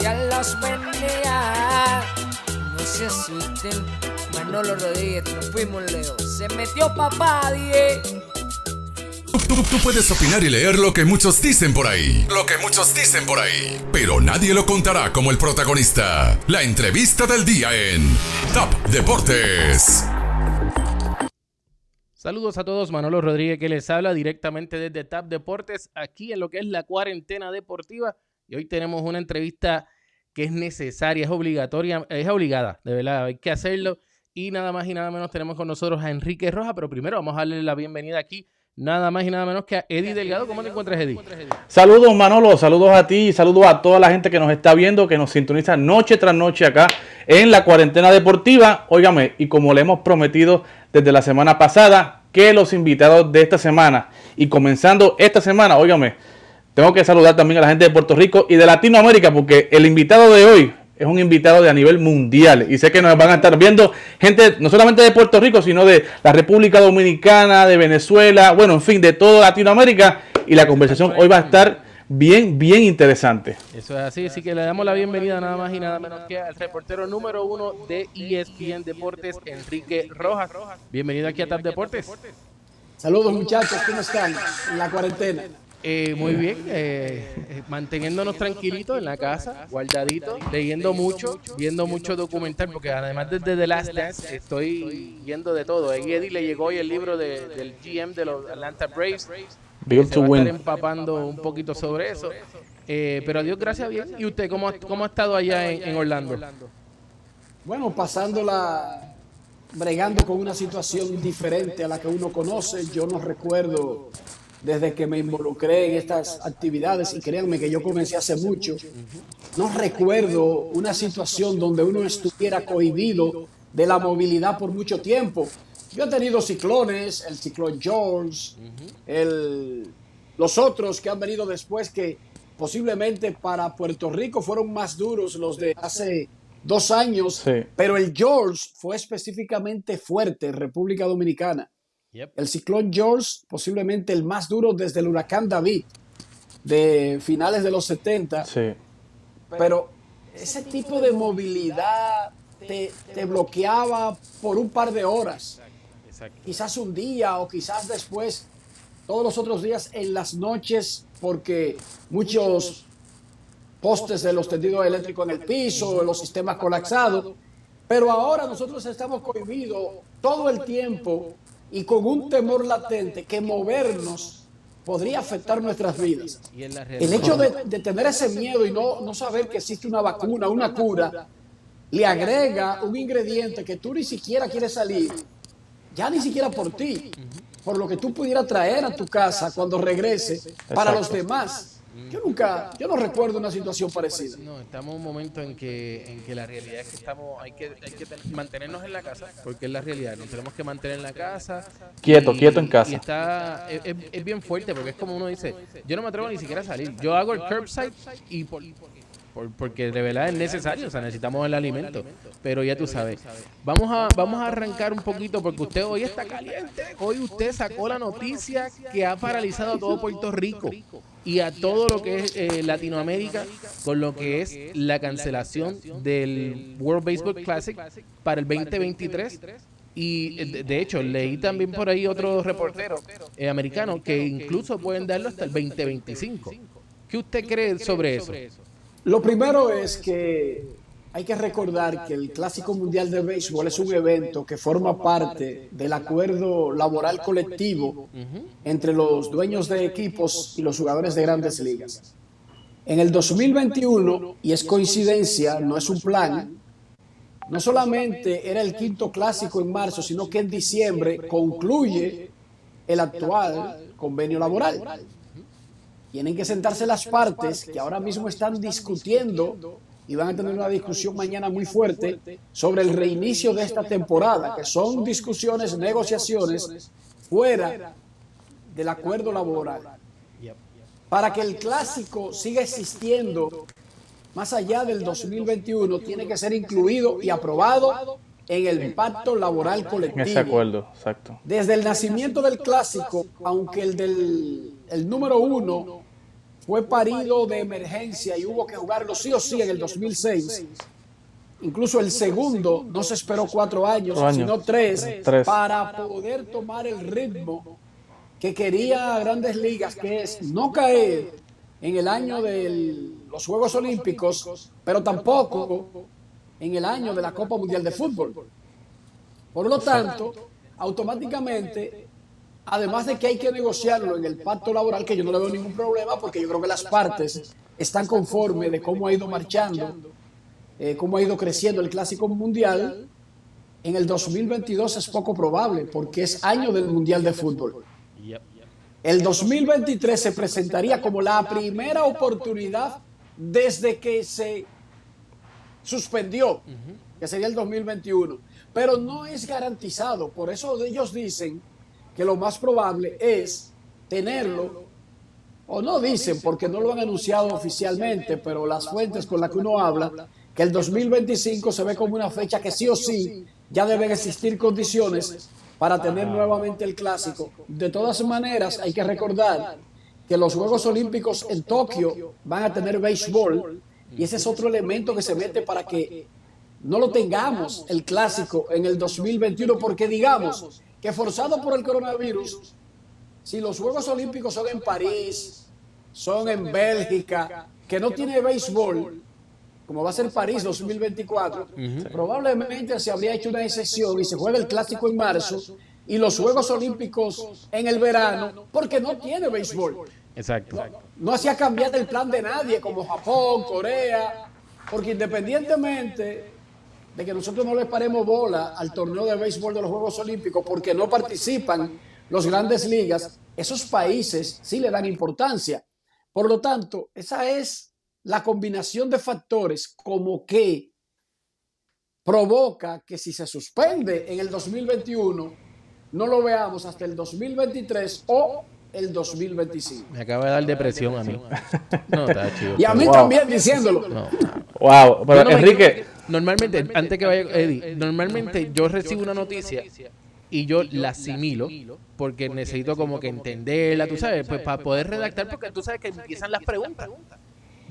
Ya los bendiga. No se asusten. Manolo Rodríguez, nos fuimos Leo. Se metió papá, die. Tú, tú- tú puedes opinar y leer lo que muchos dicen por ahí. Lo que muchos dicen por ahí. Pero nadie lo contará como el protagonista. La entrevista del día en Top Deportes. Saludos a todos, Manolo Rodríguez que les habla directamente desde TAP Deportes, aquí en lo que es la cuarentena deportiva. Y hoy tenemos una entrevista que es necesaria, es obligatoria, es obligada, de verdad, hay que hacerlo. Y nada más y nada menos tenemos con nosotros a Enrique Roja, pero primero vamos a darle la bienvenida aquí, nada más y nada menos que a Eddie Delgado. ¿Cómo te encuentras, Eddie? Saludos Manolo, saludos a ti, saludos a toda la gente que nos está viendo, que nos sintoniza noche tras noche acá en la cuarentena deportiva. Óigame, y como le hemos prometido desde la semana pasada, que los invitados de esta semana y comenzando esta semana, óigame, tengo que saludar también a la gente de Puerto Rico y de Latinoamérica, porque el invitado de hoy es un invitado de a nivel mundial. Y sé que nos van a estar viendo gente no solamente de Puerto Rico, sino de la República Dominicana, de Venezuela, bueno, en fin, de toda Latinoamérica. Y la conversación hoy va a estar bien, bien interesante. Eso es así, así que le damos la bienvenida nada más y nada menos que al reportero número uno de ESPN Deportes, Enrique Rojas. Bienvenido aquí a TAP Deportes. Saludos muchachos, ¿cómo están? En la cuarentena. Eh, muy bien, eh, eh, manteniéndonos tranquilitos en la casa, guardaditos, leyendo mucho, viendo mucho documental, porque además desde The Last Dance estoy viendo de todo. A Eddie le llegó hoy el libro de- del GM de los Atlanta Braves. Build Se to va a estar win. empapando un poquito sobre eso. Eh, pero a Dios gracias bien. ¿Y usted cómo, ha- cómo ha estado allá en, en Orlando? Bueno, pasándola, bregando con una situación diferente a la que uno conoce. Yo no recuerdo desde que me involucré en estas actividades, y créanme que yo comencé hace mucho, no recuerdo una situación donde uno estuviera cohibido de la movilidad por mucho tiempo. Yo he tenido ciclones, el ciclón George, el, los otros que han venido después que posiblemente para Puerto Rico fueron más duros los de hace dos años, Sí. pero el George fue específicamente fuerte en República Dominicana. Yep. El ciclón George, posiblemente el más duro desde el huracán David de finales de los 70, Sí. pero ese tipo de movilidad te, te bloqueaba por un par de horas, Exacto. quizás un día o quizás después, todos los otros días en las noches, porque muchos postes de los tendidos eléctricos en el piso, los sistemas colapsados, pero ahora nosotros estamos cohibidos todo el tiempo y con un temor latente que movernos podría afectar nuestras vidas. El hecho de, de tener ese miedo y no, no saber que existe una vacuna, una cura, le agrega un ingrediente que tú ni siquiera quieres salir, ya ni siquiera por ti, por lo que tú pudieras traer a tu casa cuando regrese para los demás. Yo nunca, yo no recuerdo una situación parecida. No, estamos en un momento en que, en que la realidad es que estamos, hay que, hay que ten- mantenernos en la casa, porque es la realidad, nos tenemos que mantener en la casa. Quieto, quieto en casa. Y está, es, es- es bien fuerte, porque es como uno dice, yo no me atrevo ni siquiera a salir, yo hago el curbside y por, por- porque de verdad es necesario, o sea, necesitamos el alimento, pero ya tú sabes. Vamos a, vamos a arrancar un poquito, porque usted hoy está caliente, hoy usted sacó la noticia que ha paralizado a todo Puerto Rico y a todo lo que es eh, Latinoamérica con lo que es la cancelación del World Baseball Classic para el 2023. Y eh, de, de hecho, leí también por ahí otro reportero eh, americano que incluso pueden darlo hasta el 2025. ¿Qué usted cree sobre eso? Lo primero es que hay que recordar que el Clásico Mundial de Béisbol es un evento que forma parte del acuerdo laboral colectivo entre los dueños de equipos y los jugadores de grandes ligas. En el 2021, y es coincidencia, no es un plan, no solamente era el quinto clásico en marzo, sino que en diciembre concluye el actual convenio laboral. Tienen que sentarse las partes que ahora mismo están discutiendo y van a tener una discusión mañana muy fuerte sobre el reinicio de esta temporada, que son discusiones, negociaciones fuera del acuerdo laboral. Para que el clásico siga existiendo más allá del 2021, tiene que ser incluido y aprobado en el pacto laboral En colectivo. ese acuerdo, exacto. Desde el nacimiento del clásico, aunque el del el número uno fue parido de emergencia y hubo que jugarlo sí o sí en el 2006. Incluso el segundo no se esperó cuatro años, sino tres, Tres. para poder tomar el ritmo que quería Grandes Ligas, que es no caer en el año de los Juegos Olímpicos, pero tampoco en el año de la Copa Mundial de Fútbol. Por lo tanto, automáticamente, además de que hay que negociarlo en el pacto laboral, que yo no le veo ningún problema, porque yo creo que las partes están conformes de cómo ha ido marchando, eh, cómo ha ido creciendo el Clásico Mundial, en el 2022 es poco probable, porque es año del Mundial de Fútbol. El 2023 se presentaría como la primera oportunidad desde que se suspendió, que sería el 2021. Pero no es garantizado. Por eso ellos dicen que lo más probable es tenerlo, o no dicen porque no lo han anunciado oficialmente, pero las fuentes con las que uno habla, que el 2025 se ve como una fecha que sí o sí ya deben existir condiciones para tener nuevamente el clásico. De todas maneras, hay que recordar que los Juegos Olímpicos en Tokio van a tener béisbol y ese es otro elemento que se mete para que no lo tengamos el clásico en el 2021, porque digamos que forzado por el coronavirus, si los Juegos Olímpicos son en París, son en Bélgica, que no tiene béisbol, como va a ser París 2024, probablemente se habría hecho una excepción y se juega el clásico en marzo y los Juegos Olímpicos en el verano, porque no tiene béisbol. Exacto. No hacía cambiar el plan de nadie, como Japón, Corea, porque independientemente de que nosotros no le paremos bola al torneo de béisbol de los Juegos Olímpicos porque no participan los grandes ligas, esos países sí le dan importancia. Por lo tanto, esa es la combinación de factores como que provoca que si se suspende en el 2021, no lo veamos hasta el 2023 o el 2025. Me acaba de dar depresión a mí. No, está chido. Y a mí Wow. también diciéndolo. No. Wow, pero no Enrique, normalmente, antes que vaya Eddie, normalmente yo recibo una noticia y yo la asimilo porque necesito como que entenderla, tú sabes, pues para poder redactar porque tú sabes que empiezan las preguntas.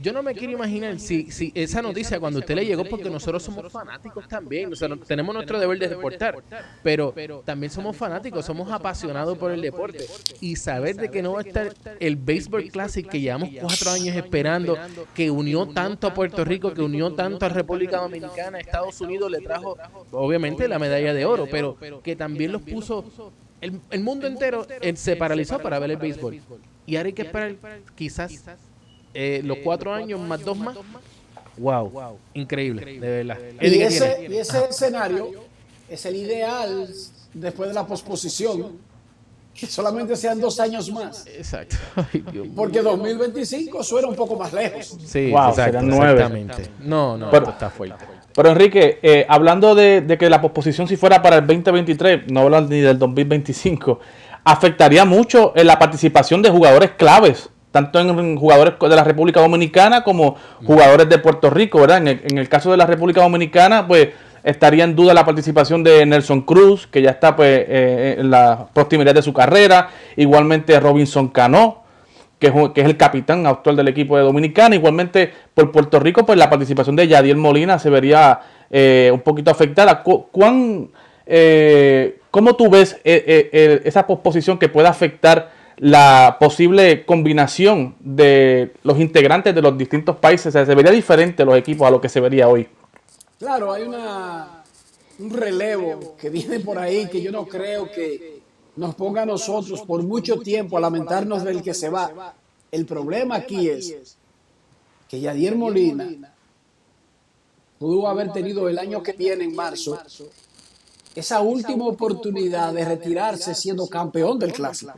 Yo no me quiero imaginar si, si esa noticia cuando usted le llegó, porque nosotros somos fanáticos también, o sea, tenemos nuestro deber de reportar, pero también somos fanáticos, somos apasionados por el deporte. y saber de que no va a estar el Baseball Classic que llevamos cuatro años esperando, que unió tanto a Puerto Rico, que unió tanto a República Dominicana, Estados Unidos le trajo obviamente la medalla de oro, pero que también los puso el, el mundo entero se paralizó para ver el béisbol. Y ahora hay que esperar quizás eh, los cuatro años más dos más. Wow, increíble, de verdad. Eddie, Y ¿qué ese, y ese escenario es el ideal después de la posposición, que solamente sean dos años más, Exacto. Ay, Dios porque 2025 suena un poco más lejos. Sí, Wow, exacto, serán nueve. exactamente. No, no, Pero- está fuerte. pero Enrique, eh, hablando de, de que la posposición si fuera para el 2023, no hablan ni del 2025, afectaría mucho en la participación de jugadores claves, tanto en jugadores de la República Dominicana como jugadores de Puerto Rico, ¿verdad? En el, en el caso de la República Dominicana, pues estaría en duda la participación de Nelson Cruz, que ya está pues eh, en la proximidad de su carrera, igualmente Robinson Cano, que es, el capitán actual del equipo de Dominicana. Igualmente por Puerto Rico, pues la participación de Yadiel Molina se vería eh, un poquito afectada. Cu- ¿Cuán, eh, ¿Cómo tú ves eh, eh, eh, esa posposición que puede afectar la posible combinación de los integrantes de los distintos países? Se vería diferente los equipos a lo que se vería hoy. Claro, hay una, un relevo que viene por ahí que yo no creo que nos ponga a nosotros por mucho tiempo a lamentarnos del que se va. El problema aquí es que Yadier Molina pudo haber tenido el año que viene, en marzo, esa última oportunidad de retirarse siendo campeón del clásico.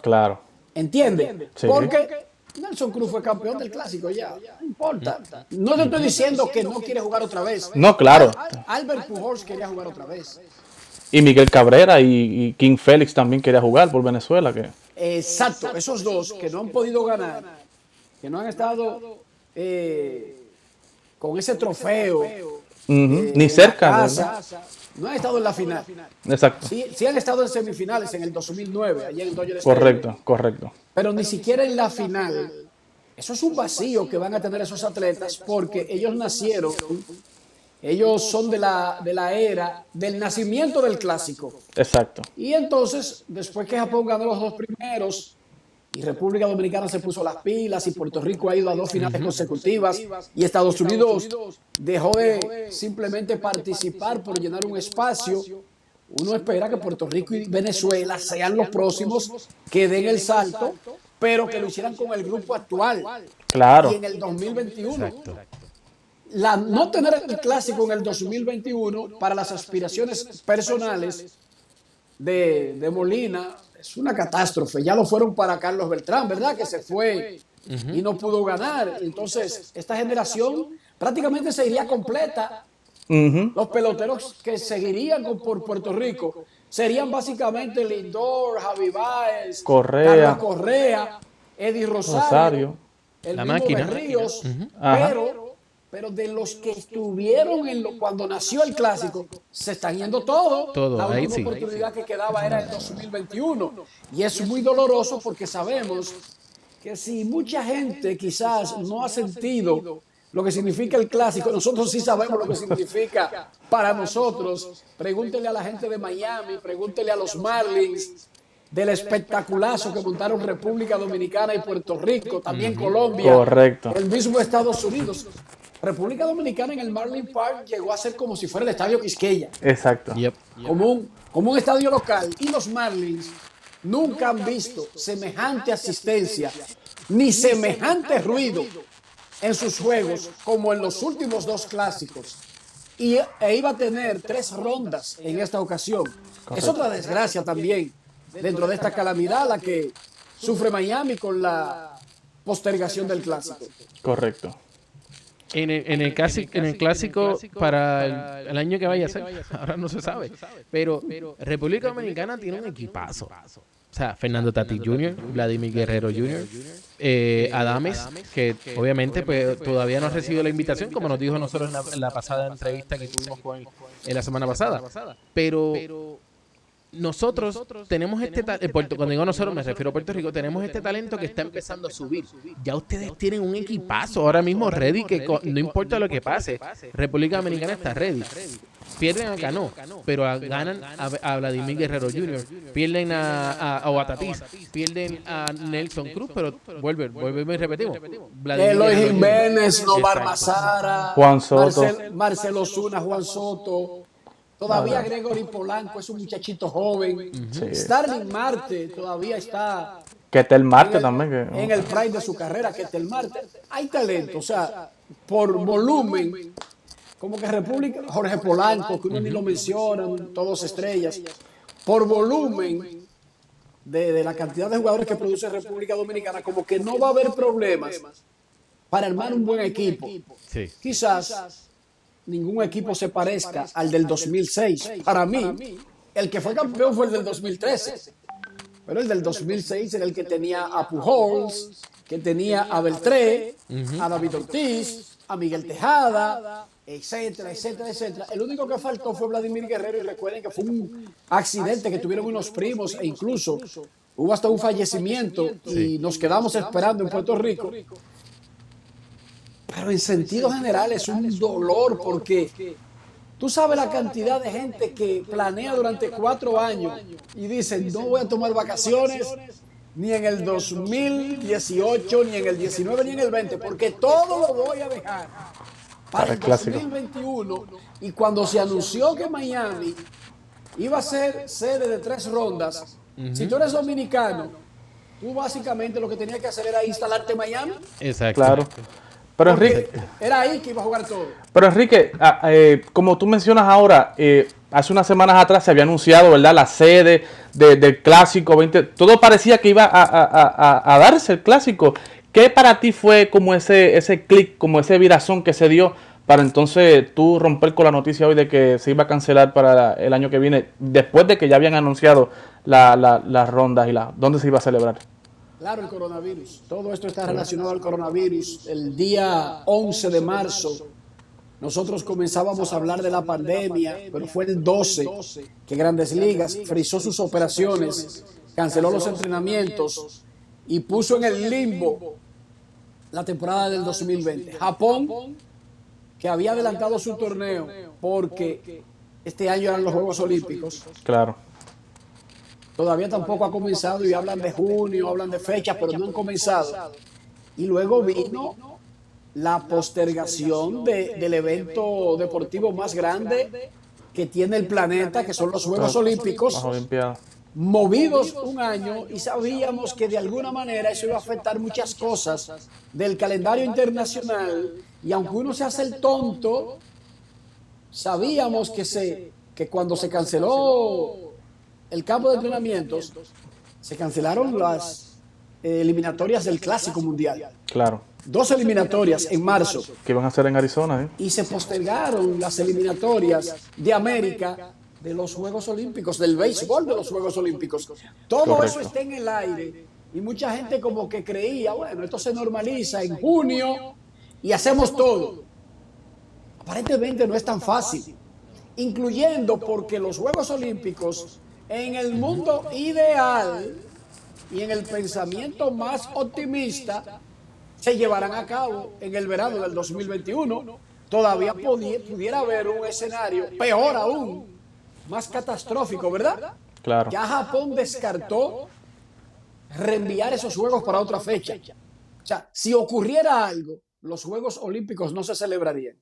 Claro. ¿Entiende? Sí. Porque Nelson Cruz fue campeón del clásico ya, no importa. No te estoy diciendo que no quiere jugar otra vez. No, claro. Al- Albert Pujols quería jugar otra vez. Y Miguel Cabrera y, King Félix también quería jugar por Venezuela. que Exacto, esos dos que no han podido ganar, que no han estado eh, con ese trofeo. Eh, Ni en cerca. No han estado en la final. Exacto. Sí, sí han estado en semifinales en el 2009, allá en Dodger Stadium. Correcto, correcto. pero ni siquiera en la final eso es un vacío que van a tener esos atletas porque ellos nacieron, ellos son de la, de la era del nacimiento del clásico. Exacto. Y entonces, después que Japón ganó los dos primeros y República Dominicana se puso las pilas y Puerto Rico ha ido a dos finales consecutivas y Estados Unidos dejó de simplemente participar por llenar un espacio, uno espera que Puerto Rico y Venezuela sean los próximos que den el salto, pero que lo hicieran con el grupo actual. Claro. Y en el 2021. La, no tener el clásico en el 2021 para las aspiraciones personales de, de Molina es una catástrofe. Ya lo fueron para Carlos Beltrán, ¿verdad? Que se fue y no pudo ganar. Entonces, esta generación prácticamente se iría completa. Los peloteros que seguirían por Puerto Rico serían básicamente Lindor, Javi Baez, Correa. Carlos Correa, Eddie Rosario, Rosario. el La mismo máquina. Berríos, pero, pero de los que estuvieron en lo- cuando nació el clásico, se están yendo todos. Todo, La sí. oportunidad que quedaba era el 2021. Y es muy doloroso porque sabemos que si mucha gente quizás no ha sentido lo que significa el clásico, nosotros sí sabemos lo que significa para nosotros. Pregúntele a la gente de Miami, pregúntele a los Marlins del espectaculazo que montaron República Dominicana y Puerto Rico, también Colombia, Correcto. el mismo Estados Unidos. República Dominicana en el Marlin Park llegó a ser como si fuera el estadio Quisqueya Exacto. Yep. como un, como un estadio local y los Marlins nunca han visto semejante asistencia ni semejante ruido en sus juegos como en los últimos dos clásicos. Y e iba a tener tres rondas en esta ocasión. Es otra desgracia también dentro de esta calamidad la que sufre Miami con la postergación del clásico. Correcto. En el, en el, clásico, en el clásico para el, el año que vaya a ser, ahora no se sabe. Pero República Dominicana tiene un equipazo. O sea, Fernando Tati Jr., Vladimir Guerrero Jr., eh, Adames, que obviamente pues, todavía no ha recibido la invitación, como nos dijo nosotros en la, en la pasada entrevista que tuvimos con él en la semana pasada. Pero nosotros tenemos este talento, cuando digo nosotros me refiero a Puerto Rico, tenemos este talento que está empezando a subir. Ya ustedes tienen un equipazo ahora mismo ready, que no importa lo que pase, República Dominicana está ready. Pierden a Cano, pero ganan a, Vladimir Guerrero Jr., pierden a, a, a Oatatis, pierden a Nelson Cruz, pero vuelve, volvemos y repetimos. Eloy. Jiménez, Novar. Mazara, Juan Soto. Marcel- Marcelo Zuna, Juan Soto. Todavía Gregory Polanco es un muchachito joven. Starling Marte todavía está Que está el en el, también. Que, en el prime de su carrera, que el Marte. Hay talento, o sea, por volumen, como que República, Jorge Polanco, que uno ni lo menciona, todos estrellas, por volumen de, de la cantidad de jugadores que produce República Dominicana, como que no va a haber problemas para armar un buen equipo. Sí. Quizás ningún equipo se parezca al del 2006. Para mí, el que fue campeón fue el del 2013. Pero el del 2006 era el que tenía a Pujols, que tenía a Beltré, a David Ortiz, a Miguel Tejada, etcétera, etcétera, etcétera. El único que faltó fue Vladimir Guerrero y recuerden que fue un accidente que tuvieron unos primos e incluso hubo hasta un fallecimiento y nos quedamos esperando en Puerto Rico. Pero en sentido general es un dolor porque tú sabes la cantidad de gente que planea durante cuatro años y dice, no voy a tomar vacaciones ni en el 2018, ni en el 19, ni en el 20, porque todo lo voy a dejar para el el clásico. 2021. Y cuando se anunció que Miami iba a ser sede de tres rondas, si tú eres dominicano, tú básicamente lo que tenías que hacer era instalarte en Miami. Exacto. claro. Pero Enrique, era ahí que iba a jugar todo. pero Enrique ah, eh, como tú mencionas ahora, eh, hace unas semanas atrás se había anunciado, ¿verdad? La sede de- del clásico 20. Todo parecía que iba a, a- a- a- a darse el clásico. ¿Qué para ti fue como ese, ese clic, como ese virazón que se dio para entonces tú romper con la noticia hoy de que se iba a cancelar para el año que viene, después de que ya habían anunciado la- la- las rondas y la dónde se iba a celebrar? Claro, el coronavirus. Todo esto está relacionado al coronavirus. El día 11 de marzo, nosotros comenzábamos a hablar de la pandemia, pero fue el 12 que Grandes Ligas frizó sus operaciones, canceló los entrenamientos y puso en el limbo la temporada del 2020. Japón, que había adelantado su torneo porque este año eran los Juegos Olímpicos, Claro. Todavía tampoco ha comenzado y hablan de junio, hablan de fechas, pero no han comenzado. Y luego vino la postergación de- del evento deportivo más grande que tiene el planeta, que son los Juegos Olímpicos, movidos un año y sabíamos que de alguna manera eso iba a afectar muchas cosas del calendario internacional. Y aunque uno se hace el tonto, sabíamos que, se, que cuando se canceló el campo de entrenamientos, se cancelaron las eh, eliminatorias del Clásico Mundial. Claro. Dos eliminatorias en marzo ¿Qué van a hacer en Arizona? eh? y se postergaron las eliminatorias de América de los Juegos Olímpicos, del béisbol de los Juegos Olímpicos. Todo Correcto. eso está en el aire y mucha gente como que creía, bueno, esto se normaliza en junio y hacemos todo. Aparentemente no es tan fácil, incluyendo porque los Juegos Olímpicos en el mundo ideal y en el pensamiento más optimista se llevarán a cabo en el verano del 2021. Todavía podi- pudiera haber un escenario peor aún, más catastrófico, ¿verdad? Claro. Ya Japón descartó reenviar esos juegos para otra fecha. O sea, si ocurriera algo, los Juegos Olímpicos no se celebrarían.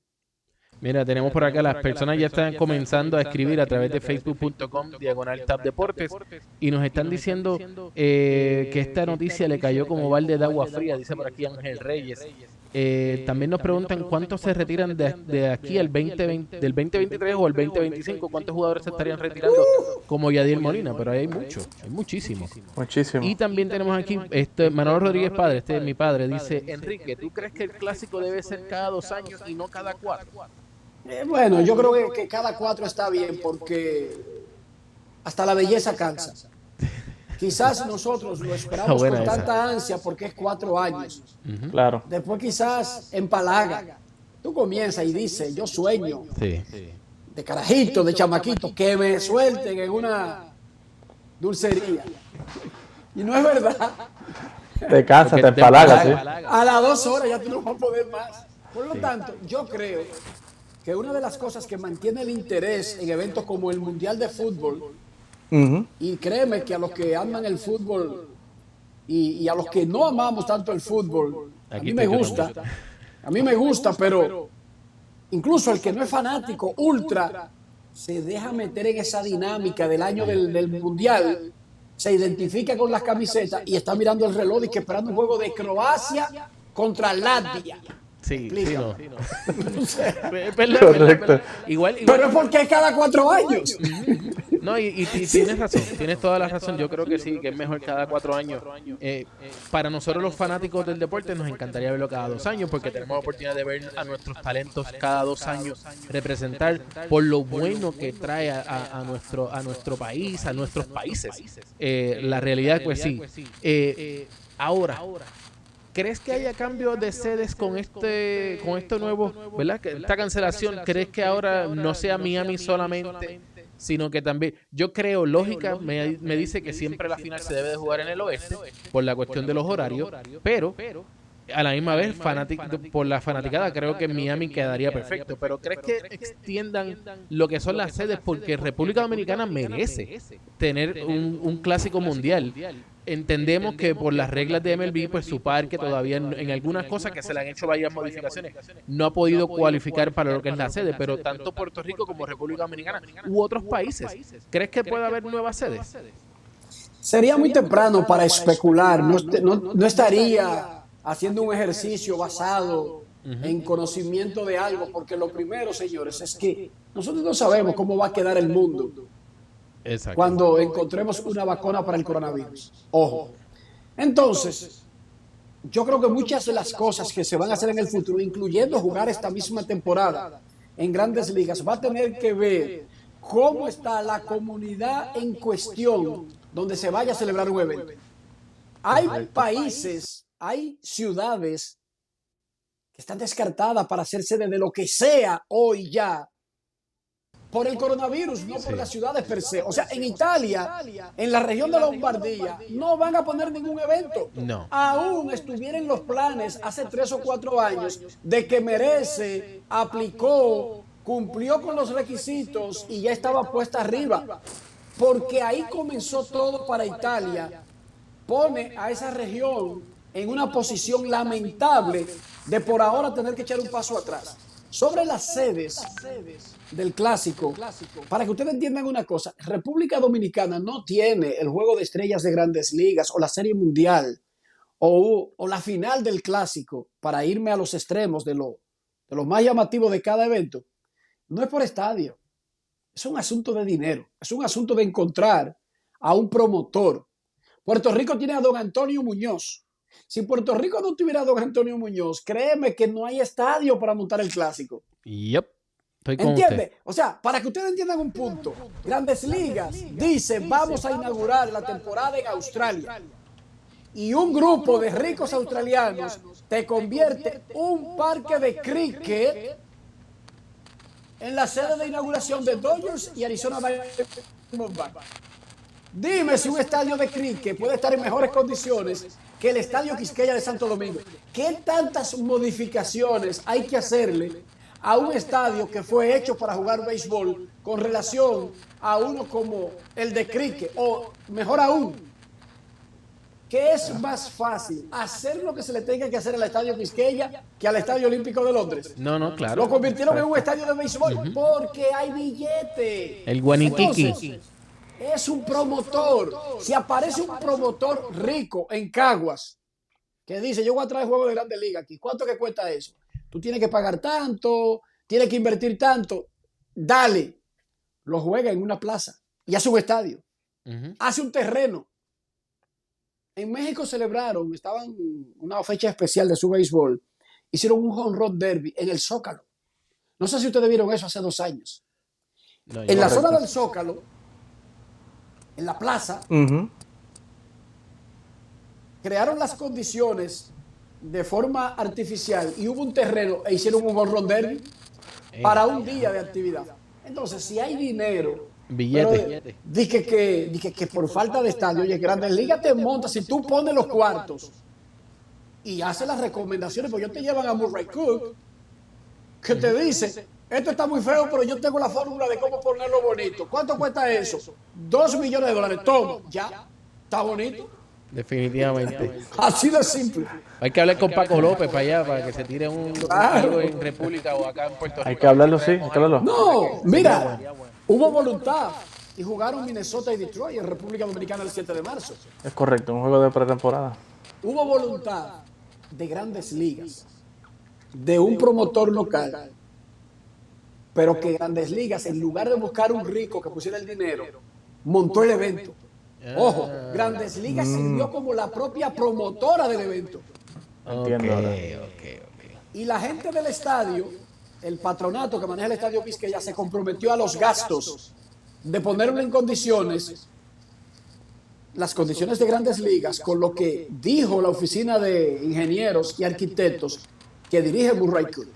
Mira, tenemos por acá, las personas ya están comenzando a escribir a través de facebook.com, diagonal tab deportes, y nos están diciendo eh, que esta noticia le cayó como balde de agua fría, dice por aquí Ángel Reyes. Eh, también nos preguntan cuántos se retiran de, de aquí al 2020, del 2023 o el 2025, cuántos jugadores se estarían retirando como Yadiel Molina, pero ahí hay muchos, hay muchísimos. Muchísimo. Y también tenemos aquí, este Manolo Rodríguez Padre, este es mi padre, dice, Enrique, ¿tú crees que el clásico debe ser cada dos años y no cada cuatro? Eh, bueno, yo creo que, que cada cuatro está bien porque hasta la belleza cansa. Quizás nosotros lo esperamos con esa. tanta ansia porque es cuatro años. Claro. Después quizás empalaga. Tú comienzas y dices, yo sueño Sí. de carajito, de chamaquito, que me suelten en una dulcería. Y no es verdad. Te cansa, Porque te empalagas, empalaga. A las dos horas ya tú no vas a poder más. Por lo tanto, yo creo que una de las cosas que mantiene el interés en eventos como el Mundial de Fútbol, y créeme que a los que aman el fútbol y, y a los que no amamos tanto el fútbol, a mí me gusta, a mí me gusta, pero incluso el que no es fanático, ultra, se deja meter en esa dinámica del año del, del Mundial, se identifica con las camisetas y está mirando el reloj y que esperando un juego de Croacia contra Latvia. Sí, sí, no. Es verdad, es verdad, Correcto. es verdad. Igual, igual- Pero es porque es cada cuatro años. No, y, y- y tienes razón, tienes toda la razón. Yo creo que sí, que es mejor cada cuatro años. Eh, para nosotros los fanáticos del deporte nos encantaría verlo cada dos años porque tenemos la oportunidad de ver a nuestros talentos cada dos años representar por lo bueno que trae a, a- a nuestro a nuestro país, a nuestros países. Eh, la realidad, pues sí. Eh, ahora, ¿Crees que haya cambios de sedes con este con esto nuevo, verdad? Esta cancelación, ¿crees que ahora no sea Miami solamente, sino que también yo creo lógica me, me dice que siempre la final se debe de jugar en el oeste por la cuestión de los horarios, pero a la misma vez por la fanaticada creo que Miami quedaría perfecto, pero ¿crees que extiendan lo que son las sedes porque República Dominicana merece tener un, un clásico mundial? Entendemos que por las reglas de MLB, pues su parque todavía en, en algunas cosas que se le han hecho varias modificaciones, no ha podido cualificar para lo que es la sede, pero tanto Puerto Rico como República Dominicana u otros países, ¿crees que puede haber nuevas sedes? Sería muy temprano para especular, no, no- no estaría haciendo un ejercicio basado en conocimiento de algo, porque lo primero, señores, es que nosotros no sabemos cómo va a quedar el mundo Exacto. cuando encontremos una vacuna para el coronavirus. Ojo. Entonces, yo creo que muchas de las cosas que se van a hacer en el futuro, incluyendo jugar esta misma temporada en grandes ligas, va a tener que ver cómo está la comunidad en cuestión donde se vaya a celebrar un evento. Hay países, hay ciudades que están descartadas para hacer sede de lo que sea hoy ya, por el coronavirus, no por las ciudades per se. O sea, en Italia, en la región de Lombardía, no van a poner ningún evento. No. Aún estuvieron los planes hace tres o cuatro años de que merece, aplicó, cumplió con los requisitos y ya estaba puesta arriba. Porque ahí comenzó todo para Italia. Pone a esa región en una posición lamentable de por ahora tener que echar un paso atrás. Sobre las sedes del clásico, para que ustedes entiendan una cosa, República Dominicana no tiene el juego de estrellas de grandes ligas o la serie mundial o, la final del clásico para irme a los extremos de lo más llamativo de cada evento. No es por estadio, es un asunto de dinero, es un asunto de encontrar a un promotor. Puerto Rico tiene a don Antonio Muñoz, si Puerto Rico no tuviera a don Antonio Muñoz, créeme que no hay estadio para montar el clásico. Yep. ¿Entiende? usted. O sea, para que ustedes entiendan un punto, Grandes Ligas dice vamos a inaugurar la temporada en Australia. Y un grupo de ricos australianos te convierte un parque de cricket en la sede de inauguración de Dodgers y Arizona Diamondbacks. Dime si un estadio de cricket puede estar en mejores condiciones que el estadio Quisqueya de Santo Domingo. ¿Qué tantas modificaciones hay que hacerle a un estadio que fue hecho para jugar béisbol con relación a uno como el de cricket? O mejor aún, ¿qué es más fácil? ¿Hacer lo que se le tenga que hacer al estadio Quisqueya que al estadio Olímpico de Londres? No, no, claro. Lo convirtieron en un estadio de béisbol porque hay billete. El Guaniquiqui. Entonces, es un promotor. Si aparece un promotor rico en Caguas que dice, yo voy a traer juegos de grandes ligas aquí, ¿cuánto que cuesta eso? Tú tienes que pagar tanto, tienes que invertir tanto. Dale, lo juega en una plaza y hace un estadio, hace un terreno. En México celebraron, estaban una fecha especial de su béisbol, hicieron un home run derby en el Zócalo. No sé si ustedes vieron eso hace dos años. No, En la zona del Zócalo, en la plaza, crearon las condiciones de forma artificial y hubo un terreno e hicieron un honrón derby para un día de actividad. Entonces, si hay dinero, Billete. dije que, dije que por falta de estadio, oye, Grandes Ligas te monta, si tú pones los cuartos y haces las recomendaciones, pues yo te llevan a Murray Cook, que te dice, esto está muy feo, pero yo tengo la fórmula de cómo ponerlo bonito. ¿Cuánto cuesta eso? Dos millones de dólares. Toma, ya, está bonito. Definitivamente. Así de simple. Hay que hablar con Paco López para allá, para que se tire un Claro. algo en República o acá en Puerto Rico. Hay que hablarlo, sí, hay que hablarlo. No, mira, hubo voluntad y jugaron Minnesota y Detroit en República Dominicana el 7 de marzo. Es correcto, un juego de pretemporada. Hubo voluntad de grandes ligas, de un promotor local, pero que grandes ligas, en lugar de buscar un rico que pusiera el dinero, montó el evento. Ojo, grandes ligas sirvió como la propia promotora del evento. Entiendo Ok, ahora. ok, ok. Y la gente del estadio, el patronato que maneja el estadio Quisqueya, se comprometió a los gastos de ponerlo en condiciones, las condiciones de grandes ligas, con lo que dijo la oficina de ingenieros y arquitectos que dirige Murray Cook.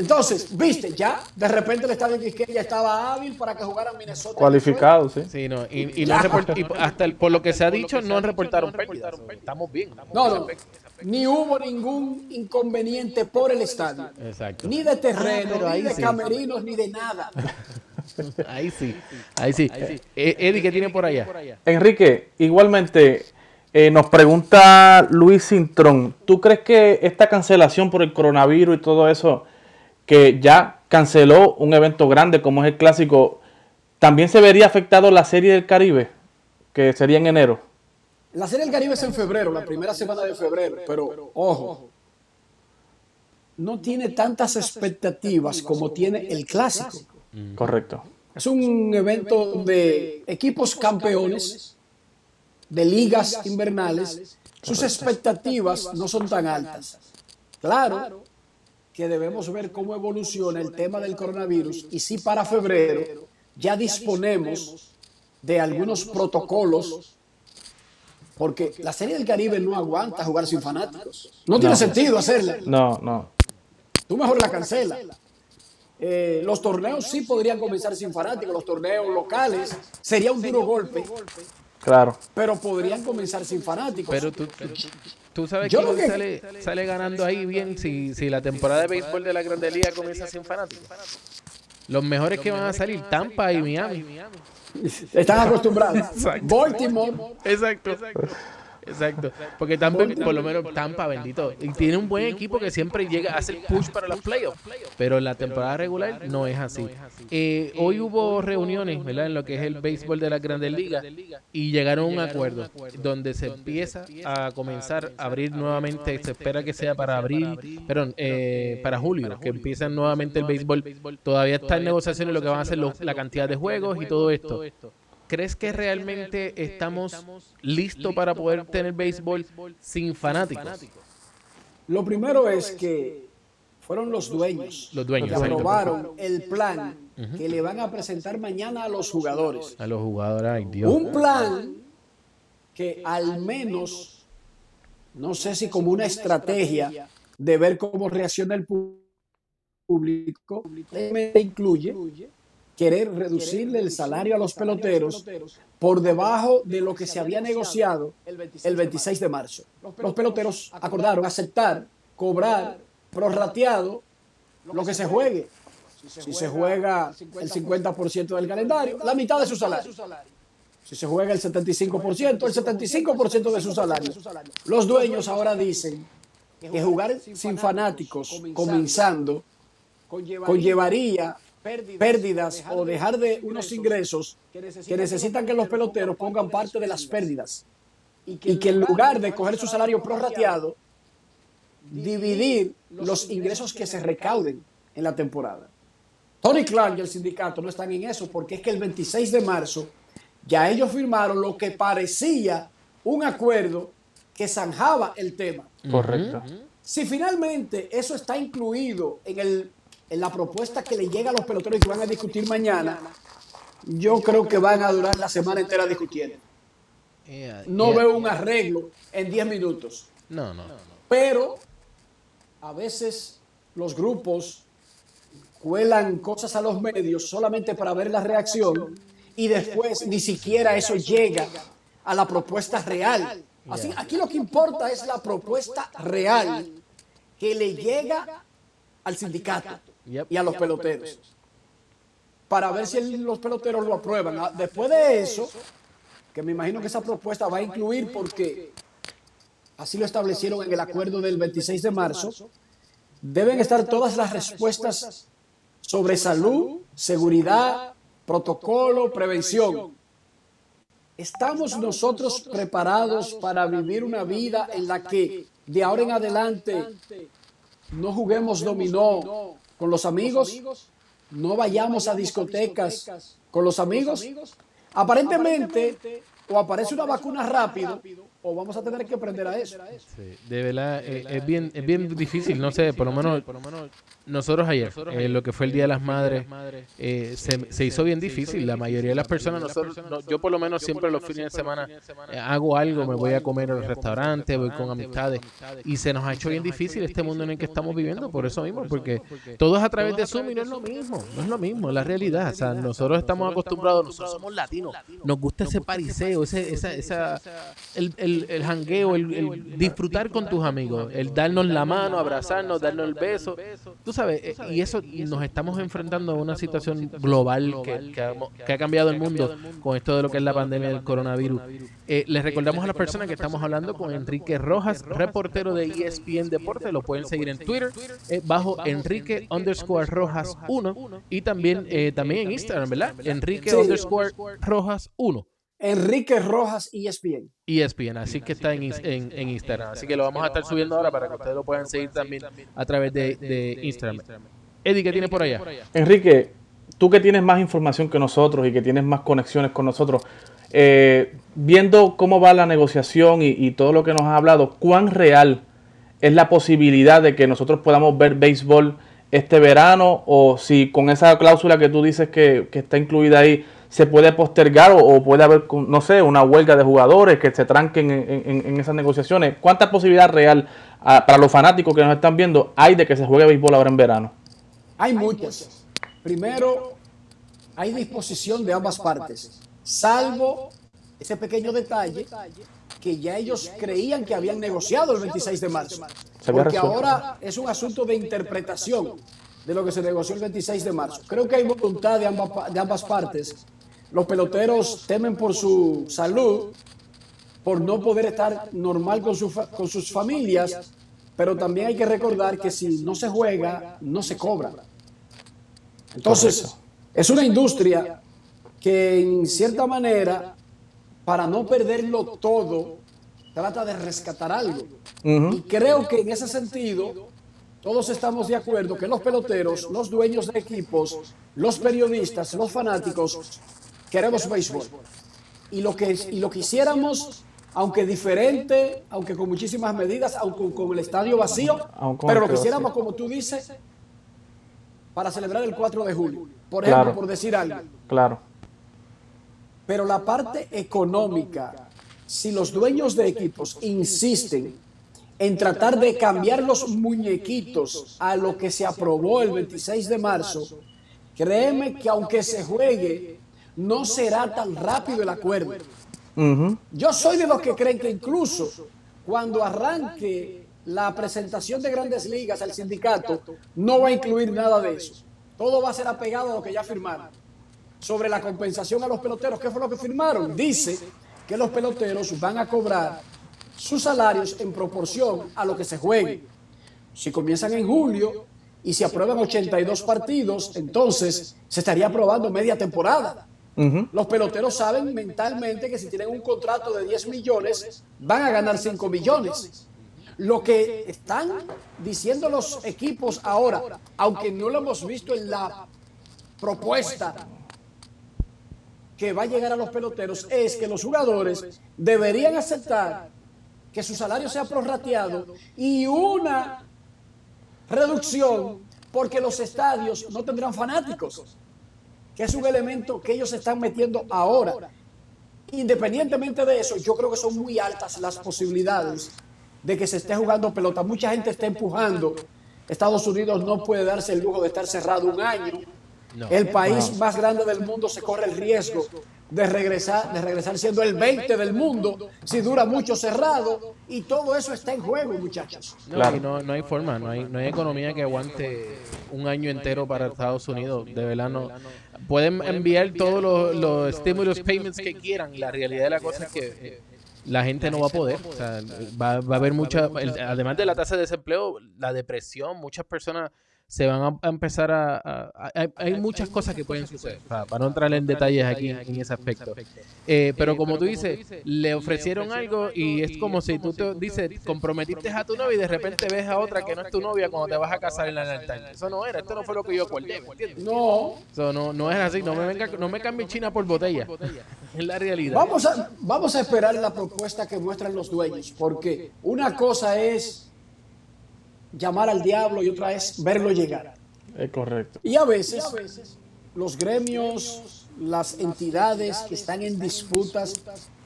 Entonces, viste, ya de repente el estadio Quisqueya estaba hábil para que jugaran Minnesota. Cualificado, sí. Sí, no, y, y no han report- y hasta el- por lo que se ha dicho, no han reportaron pérdidas. Estamos bien. Detroit. No, no, ni hubo ningún inconveniente por el estadio. Exacto. Ni de terreno, Ah, ni ahí de sí. camerinos, ni de nada. Ahí sí, ahí sí. Eh, Eddie, ¿qué tiene por allá? Enrique, igualmente eh, nos pregunta Luis Cintrón, ¿tú crees que esta cancelación por el coronavirus y todo eso, que ya canceló un evento grande como es el clásico, también se vería afectado la serie del Caribe, que sería en enero? La Serie del Caribe es en febrero, la primera semana de febrero, pero ojo, no tiene tantas expectativas como tiene el clásico. Correcto. Es un evento de equipos campeones, de ligas invernales. Sus expectativas no son tan altas. Claro que debemos ver cómo evoluciona el tema del coronavirus y si para febrero ya disponemos de algunos protocolos, porque la Serie del Caribe no aguanta jugar sin fanáticos. No tiene sentido hacerla. No, no. Tú mejor la cancelas. Eh, los torneos sí podrían comenzar sin fanáticos, los torneos locales sería un duro golpe, Claro. pero podrían comenzar sin fanáticos. Pero tú, tú, tú sabes Yo quién lo que- sale, sale ganando ahí bien si, si la temporada de béisbol de la Grande Liga comienza sin fanáticos. Los mejores que van a salir, Tampa y Miami. Están acostumbrados. Baltimore, Exacto. Exacto. Porque Tampa, por lo menos Tampa, bendito. Y tiene un buen equipo que siempre llega a hacer push para los playoffs. Pero en la temporada regular no es así. Eh, hoy hubo reuniones, ¿verdad? En lo que es el béisbol de las grandes ligas. Y llegaron a un acuerdo donde se empieza a comenzar a abrir nuevamente. Se espera que sea para abril, perdón, eh, para julio, que empiezan nuevamente el béisbol. Todavía está en negociaciones lo que van a los- la cantidad de juegos y todo esto. ¿Crees que realmente estamos listos para poder tener béisbol sin fanáticos? lo primero es que fueron los dueños, Los dueños, que aprobaron el plan que le van a presentar mañana a los jugadores. A los jugadores, ay Dios. Un plan que al menos, no sé si como una estrategia de ver cómo reacciona el público, incluye querer reducirle el salario a los peloteros por debajo de lo que se había negociado el 26 de marzo. Los peloteros acordaron aceptar, cobrar, prorrateado lo que se juegue. Si se juega el 50% del calendario, la mitad de su salario. Si se juega el 75%, el 75% de su salario. Los dueños ahora dicen que jugar sin fanáticos comenzando conllevaría pérdidas o dejar de unos ingresos que necesitan que los peloteros pongan parte de las pérdidas y que en lugar de coger su salario prorrateado, dividir los ingresos que se recauden en la temporada. Tony Clark y el sindicato no están en eso porque es que el 26 de marzo ya ellos firmaron lo que parecía un acuerdo que zanjaba el tema. Correcto. Si finalmente eso está incluido en, el, en la propuesta que le llega a los peloteros y que van a discutir mañana, yo creo que van a durar la semana entera discutiendo. Yeah, No yeah. veo un arreglo en 10 minutos. No, no. Pero a veces los grupos cuelan cosas a los medios solamente para ver la reacción y después ni siquiera eso llega a la propuesta real. Así, aquí lo que importa es la propuesta real que le llega al sindicato Yep. y a los peloteros. para ver si los peloteros lo aprueban. Después de eso, que me imagino que esa propuesta va a incluir porque así lo establecieron en el acuerdo del 26 de marzo, deben estar todas las respuestas sobre salud, seguridad, protocolo, prevención. ¿Estamos nosotros preparados para vivir una vida en la que de ahora en adelante no juguemos dominó con los amigos? ¿No vayamos a discotecas con los amigos? Aparentemente, o aparece una vacuna rápido, o vamos a tener que aprender a eso. Sí, de verdad, eh, es, bien, es bien difícil, no sé, por lo menos nosotros ayer, eh, lo que fue el Día de las Madres, eh, se, se hizo bien difícil. La mayoría de las personas, nosotros, no, yo por lo menos siempre los fines de semana eh, hago algo, me voy a comer al restaurante, voy con amistades, y se nos ha hecho bien difícil este mundo en el que estamos viviendo, por eso mismo, porque todo es a través de Zoom y no es lo mismo, no es lo mismo, la realidad. O sea, nosotros estamos acostumbrados, nosotros somos latinos, nos gusta ese pariseo, ese, esa, esa, el, el, el jangueo, el, el disfrutar con tus amigos, el darnos la mano, abrazarnos, darnos el beso. Tú sabes, eh, y eso nos estamos enfrentando a una situación global que, que ha, que ha cambiado el mundo con esto de lo que es la pandemia del coronavirus. Eh, les recordamos a las personas que estamos hablando con Enrique Rojas, reportero de ESPN Deporte. Lo pueden seguir en Twitter eh, bajo Enrique underscore Rojas 1 y también, eh, también en Instagram, ¿verdad? Enrique underscore Rojas 1. Enrique Rojas, ESPN. ESPN, así que está en, en Instagram. Así que lo vamos a estar subiendo ahora para que ustedes lo puedan seguir también a través de, de Instagram. Eddie, ¿qué tiene por allá? Enrique, tú que tienes más información que nosotros y que tienes más conexiones con nosotros, eh, viendo cómo va la negociación y, y todo lo que nos has hablado, ¿cuán real es la posibilidad de que nosotros podamos ver béisbol este verano? O si con esa cláusula que tú dices que, que está incluida ahí, se puede postergar o, o puede haber, no sé, una huelga de jugadores que se tranquen en, en- en esas negociaciones. ¿Cuánta posibilidad real ah, para los fanáticos que nos están viendo hay de que se juegue béisbol ahora en verano? Hay muchas. primero, hay disposición de ambas partes, salvo ese pequeño detalle que ya ellos creían que habían negociado el 26 de marzo. Porque ahora es un asunto de interpretación de lo que se negoció el 26 de marzo. Creo que hay voluntad de ambas, de ambas partes. Los peloteros temen por su salud, por no poder estar normal con, con sus familias, pero también hay que recordar que si no se juega, no se cobra. Entonces, es una industria que en cierta manera, para no perderlo todo, trata de rescatar algo. Y creo que en ese sentido, todos estamos de acuerdo que los peloteros, los dueños de equipos, los periodistas, los fanáticos, queremos béisbol. Y lo que, y lo quisiéramos, aunque diferente, aunque con muchísimas medidas, aunque con el estadio vacío, pero lo quisiéramos, como tú dices, para celebrar el 4 de julio. Por ejemplo, por decir algo. Claro. Pero la parte económica, si los dueños de equipos insisten en tratar de cambiar los muñequitos a lo que se aprobó el 26 de marzo, créeme que aunque se juegue, no será tan rápido el acuerdo. Yo soy de los que creen que incluso cuando arranque la presentación de grandes ligas al sindicato, no va a incluir nada de eso. Todo va a ser apegado a lo que ya firmaron. Sobre la compensación a los peloteros, ¿qué fue lo que firmaron? Dice que los peloteros van a cobrar sus salarios en proporción a lo que se juegue. Si comienzan en julio y se aprueban 82 partidos, entonces se estaría aprobando media temporada. Los peloteros saben mentalmente que si tienen un contrato de 10 millones, van a ganar 5 millones. Lo que están diciendo los equipos ahora, aunque no lo hemos visto en la propuesta que va a llegar a los peloteros, es que los jugadores deberían aceptar que su salario sea prorrateado y una reducción porque los estadios no tendrán fanáticos, es un elemento que ellos están metiendo ahora. Independientemente de eso, yo creo que son muy altas las posibilidades de que se esté jugando pelota. Mucha gente está empujando. Estados Unidos no puede darse el lujo de estar cerrado un año. El país más grande del mundo se corre el riesgo de regresar, de regresar siendo el 20 del mundo si dura mucho cerrado y todo eso está en juego, muchachos. No, no, hay forma, no hay, no hay economía que aguante un año entero para Estados Unidos. De verdad, no. Pueden enviar todos los, los stimulus payments que quieran. La realidad de la cosa es que eh, la gente no va a poder. O sea, va, va a haber mucha, además de la tasa de desempleo, la depresión, muchas personas se van a, empezar a... hay, muchas cosas que pueden suceder, para, no entrar en detalles aquí en, ese aspecto. Eh, pero como tú dices, le ofrecieron algo y es como si tú te dices, comprometiste a tu novia y de repente ves a otra que no es tu novia cuando te vas a casar en la altar. Eso no era, esto no fue lo que yo acordé, entiendes? No. Eso no, no es así, no me, venga, no me cambie China por botella. es la realidad. Vamos a, vamos a esperar la propuesta que muestran los dueños, porque una cosa es llamar al diablo y otra es verlo llegar. Es correcto. Y a veces los gremios, las entidades que están en disputas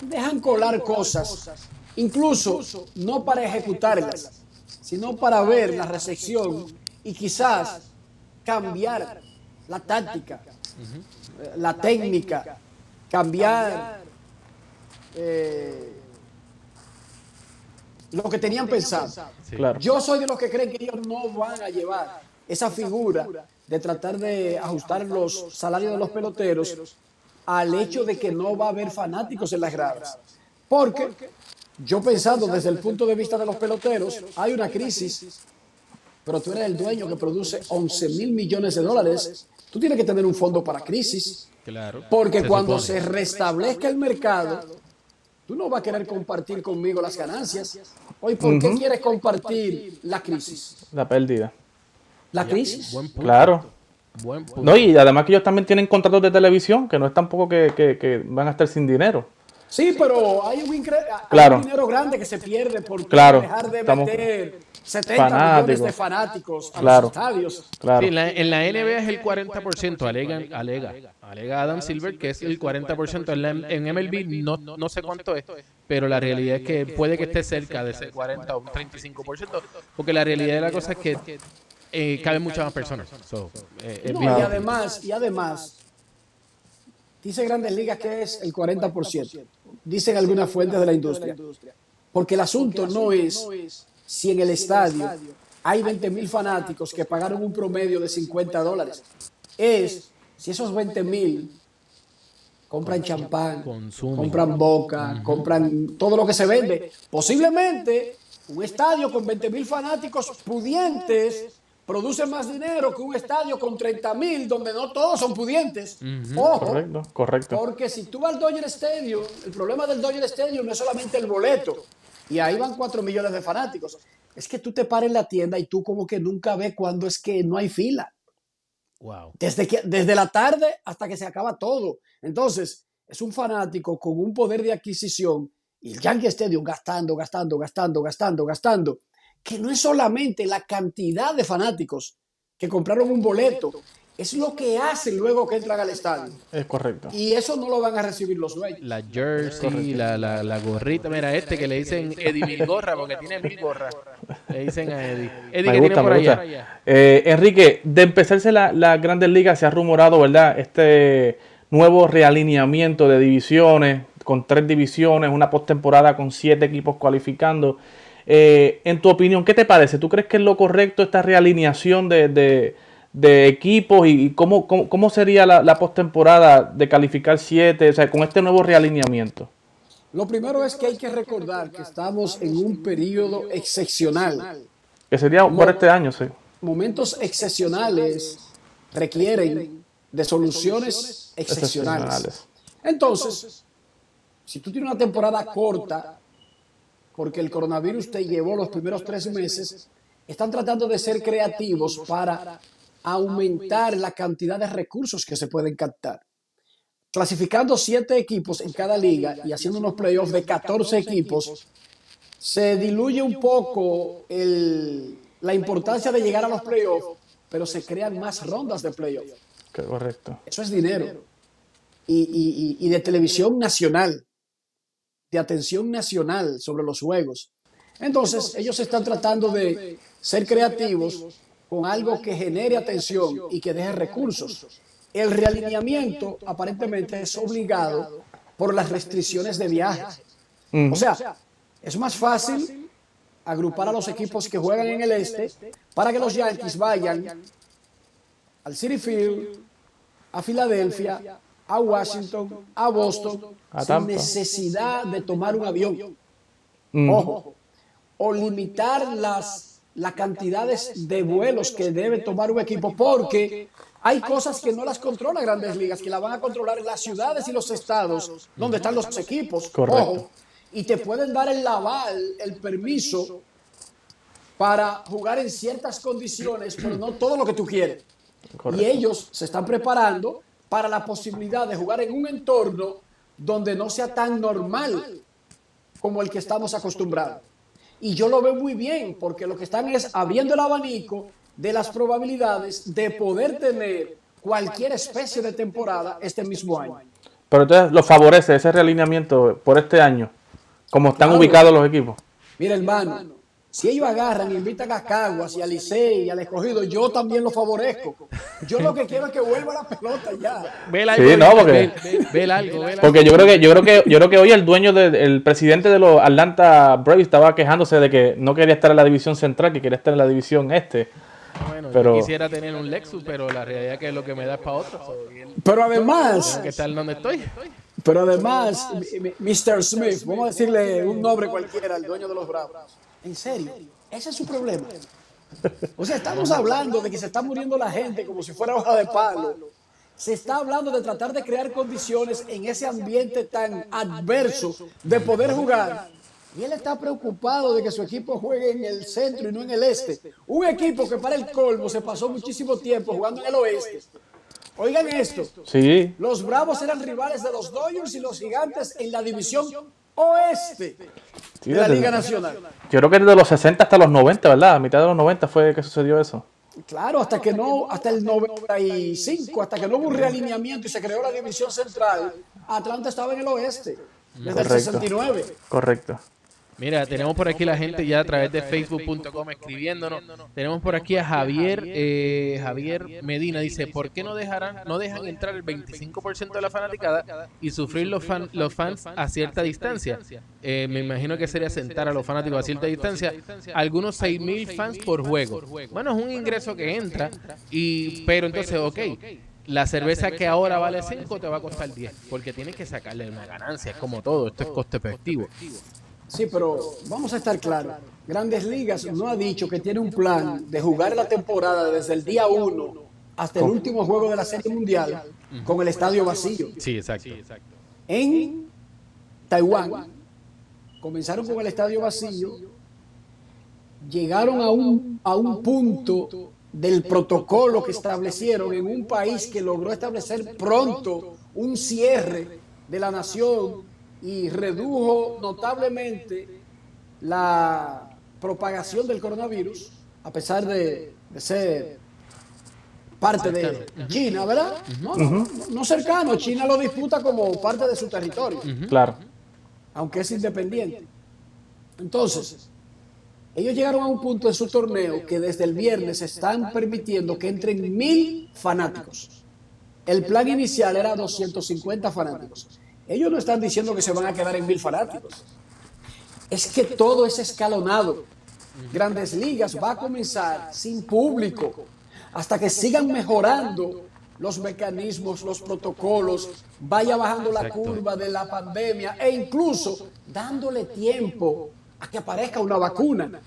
dejan colar cosas, incluso no para ejecutarlas, sino para ver la recepción y quizás cambiar la táctica, la técnica, cambiar eh, lo que tenían pensado. Yo soy de los que creen que ellos no van a llevar esa figura de tratar de ajustar los salarios de los peloteros al hecho de que no va a haber fanáticos en las gradas. Porque yo pensando desde el punto de vista de los peloteros, hay una crisis, pero tú eres el dueño que produce 11 mil millones de dólares, tú tienes que tener un fondo para crisis. Claro. Porque cuando se restablezca el mercado, tú no vas a querer compartir conmigo las ganancias. Hoy, ¿por qué quieres compartir la crisis? La pérdida. La crisis. Claro. No, y además que ellos también tienen contratos de televisión, que no es tampoco que, que, van a estar sin dinero. Sí, pero hay un, dinero grande que se pierde por dejar de meter 70 millones de fanáticos a los estadios. Claro. en, la, NBA es el 40%, alega, alega, alega Adam Silver que es el 40%. En, en MLB no, no sé cuánto es, pero la realidad es que puede que esté cerca de ese 40 o un 35%, porque la realidad de la cosa es que eh, caben muchas más personas. So, eh, No, y además, y además, dice Grandes Ligas que es el 40%. Dicen algunas fuentes de la industria. Porque el asunto no es si en el estadio hay 20 mil fanáticos que pagaron un promedio de 50 dólares. Es si esos 20 mil compran champán, Consumen. compran boca, compran todo lo que se vende. Posiblemente un estadio con 20 mil fanáticos pudientes produce más dinero que un estadio con 30 mil donde no todos son pudientes. Ojo, Correcto, correcto. porque si tú vas al Dodger Stadium, el problema del Dodger Stadium no es solamente el boleto, y ahí van 4 millones de fanáticos. Es que tú te pares en la tienda y tú como que nunca ves cuándo es que no hay fila. Wow. Desde, que, desde la tarde hasta que se acaba todo. Entonces, es un fanático con un poder de adquisición y el Yankee Stadium gastando, gastando, gastando, gastando, gastando, que no es solamente la cantidad de fanáticos que compraron un boleto, es lo que hacen luego que entran al estadio. Es correcto. Y eso no lo van a recibir los dueños. La jersey, la, la, la gorrita. Mira, este que le dicen Eddie Mil Gorra, porque tiene mil gorras. Le dicen a Eddie. Eddie, Me gusta, tiene por me allá? gusta. Eh, Enrique, de empezarse la, la Grandes Ligas se ha rumorado, ¿verdad? Este nuevo realineamiento de divisiones, con tres divisiones, una postemporada con siete equipos cualificando. Eh, en tu opinión, ¿qué te parece? ¿Tú crees que es lo correcto esta realineación de, de- de equipos y, cómo, cómo, cómo sería la, la postemporada de calificar siete, o sea, con este nuevo realineamiento? Lo primero es que hay que recordar que estamos en un periodo excepcional. Que sería por este año, sí. Momentos excepcionales requieren de soluciones. Excepcionales. Entonces, si tú tienes una temporada corta, porque el coronavirus te llevó los primeros tres meses, están tratando de ser creativos para aumentar la cantidad de recursos que se pueden captar. Clasificando siete equipos en cada liga y haciendo unos playoffs de 14 equipos, se diluye un poco el- la importancia de llegar a los playoffs, pero se crean más rondas de playoffs. Que- Correcto. Eso es dinero. Y- y- y de televisión nacional, de atención nacional sobre los juegos. Entonces, ellos están tratando de ser creativos con algo que genere atención y que deje recursos. El realineamiento aparentemente es obligado por las restricciones de viaje. Mm. O sea, es más fácil agrupar a los equipos que juegan en el este para que los Yankees vayan al City Field, a Filadelfia, a Washington, a Boston, A sin necesidad de tomar un avión. Mm. Ojo, o limitar las, las cantidades de vuelos que debe tomar un equipo, porque hay cosas que no las controla Grandes Ligas, que la van a controlar las ciudades y los estados donde están los equipos. Correcto. Ojo, y te pueden dar el aval, el permiso para jugar en ciertas condiciones, pero no todo lo que tú quieres. Correcto. Y ellos se están preparando para la posibilidad de jugar en un entorno donde no sea tan normal como el que estamos acostumbrados. Y yo lo veo muy bien, porque lo que están es abriendo el abanico de las probabilidades de poder tener cualquier especie de temporada este mismo año. Pero entonces lo favorece ese realineamiento por este año, como están Claro. ubicados los equipos. Mira, hermano, si ellos agarran y invitan a Caguas y a Licey y al escogido, yo también lo favorezco. Yo lo que quiero es que vuelva la pelota ya. Ve el Sí, algo, no, ve- porque- ve- ve- algo, algo. Porque yo creo que yo creo que yo creo que hoy el dueño de- el presidente de los Atlanta Braves estaba quejándose de que no quería estar en la división central, que quería estar en la división este. Bueno, pero- yo quisiera tener un Lexus, pero la realidad es que lo que me da es para otro. Pero además, que estar donde estoy. pero además, Mr. Smith, vamos a decirle un nombre cualquiera al dueño de los Bravos. En serio, ese es su problema. O sea, estamos hablando de que se está muriendo la gente como si fuera hoja de palo. Se está hablando de tratar de crear condiciones en ese ambiente tan adverso de poder jugar. Y él está preocupado de que su equipo juegue en el centro y no en el este. Un equipo que para el colmo se pasó muchísimo tiempo jugando en el oeste. Oigan esto. Sí, Los Bravos eran rivales de los Dodgers y los Gigantes en la división oeste sí, de la Liga Nacional. Yo creo que desde los 60 hasta los 90, ¿verdad? A mitad de los 90 fue que sucedió eso. Claro, hasta que no, hasta el 95, hasta que no hubo un realineamiento y se creó la división central, Atlanta estaba en el oeste, desde el Correcto. 69. Correcto. Mira, tenemos por aquí la gente ya a través de facebook.com escribiéndonos. Tenemos por aquí a Javier eh, Javier Medina dice, ¿por qué no dejarán no dejan entrar el 25% de la fanaticada y sufrir los fan, los fans a cierta distancia? Eh, me imagino que sería sentar a los fanáticos a cierta distancia, algunos 6000 fans por juego. Bueno, es un ingreso que entra y pero entonces, ok, la cerveza que ahora vale 5 te va a costar 10, porque tienes que sacarle una ganancia, es como todo, esto es coste efectivo. Sí, pero vamos a estar claros. Grandes Ligas no ha dicho que tiene un plan de jugar la temporada desde el día 1 hasta el último juego de la Serie Mundial con el estadio vacío. Sí, exacto. En Taiwán comenzaron con el estadio vacío, llegaron a un, a un punto del protocolo que establecieron en un país que logró establecer pronto un cierre de la nación y redujo notablemente la propagación del coronavirus, a pesar de, ser parte de China, ¿verdad? No, no, no, cercano, China lo disputa como parte de su territorio. Claro. Aunque es independiente. Entonces, ellos llegaron a un punto en su torneo que desde el viernes están permitiendo que entren mil fanáticos. El plan inicial era 250 fanáticos. Ellos no están diciendo que se van a quedar en mil fanáticos. Es que todo es escalonado. Grandes Ligas va a comenzar sin público hasta que sigan mejorando los mecanismos, los protocolos, vaya bajando la curva de la pandemia e incluso dándole tiempo a que aparezca una vacuna.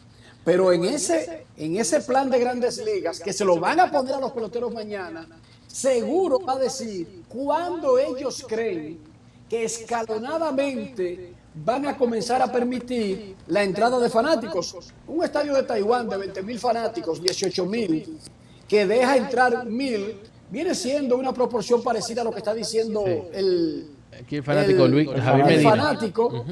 Pero en ese, en ese plan de grandes ligas, que se lo van a poner a los peloteros mañana, seguro va a decir cuándo ellos creen que escalonadamente van a comenzar a permitir la entrada de fanáticos. Un estadio de Taiwán de 20 mil fanáticos, 18 mil, que deja entrar mil, viene siendo una proporción parecida a lo que está diciendo el, fanático Luis, fanático.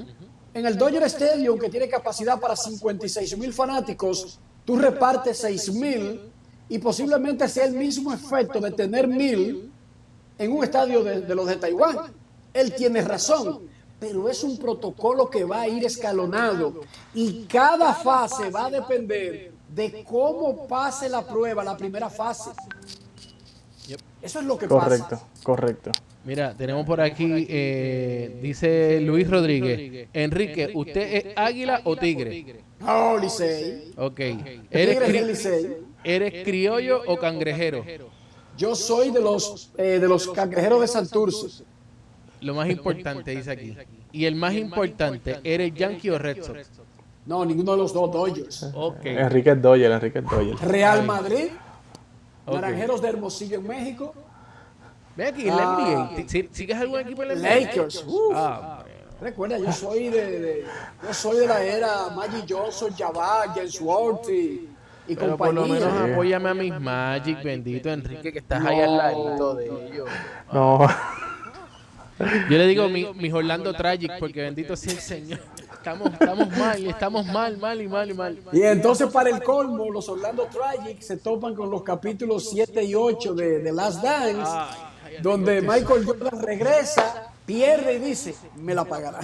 En el Dodger Stadium, que tiene capacidad para 56 mil fanáticos, tú repartes 6 mil y posiblemente sea el mismo efecto de tener mil en un estadio de los de Taiwán él tiene razón, pero es un protocolo que va a ir escalonado y cada fase va a depender de cómo pase la prueba, la primera fase. Eso es lo que correcto, pasa. Correcto, correcto. Mira, tenemos por aquí, eh, dice Luis Rodríguez. Enrique, ¿usted es águila o tigre? No, Licey. Ok. ¿Eres, ¿Eres criollo o cangrejero? Yo soy de los, eh, de los cangrejeros de Santurce. Lo más importante, dice aquí. Y el más importante, ¿eres Yankee o Red Sox? No, ninguno de los dos Dodgers. Okay. Enrique Dodger, Enrique Dodger. Real Madrid, Naranjeros de Hermosillo en México. Ve aquí, la NBA. ¿Sigues algún equipo en la NBA? Lakers. Ah, Recuerda, yo soy de, yo soy de la era Magic Johnson, Jabbar, James Worthy y Pero por lo menos apóyame a mis Magic, bendito Enrique, que estás ahí al ladito de ellos. No. Yo le digo mi, mis Orlando Tragic porque bendito sea el Señor. Estamos, estamos mal, estamos mal, mal y mal y mal. Y entonces para el colmo, los Orlando Tragic se topan con los capítulos 7 y 8 de, The Last Dance, donde Michael Jordan regresa, pierde y dice, me la pagará.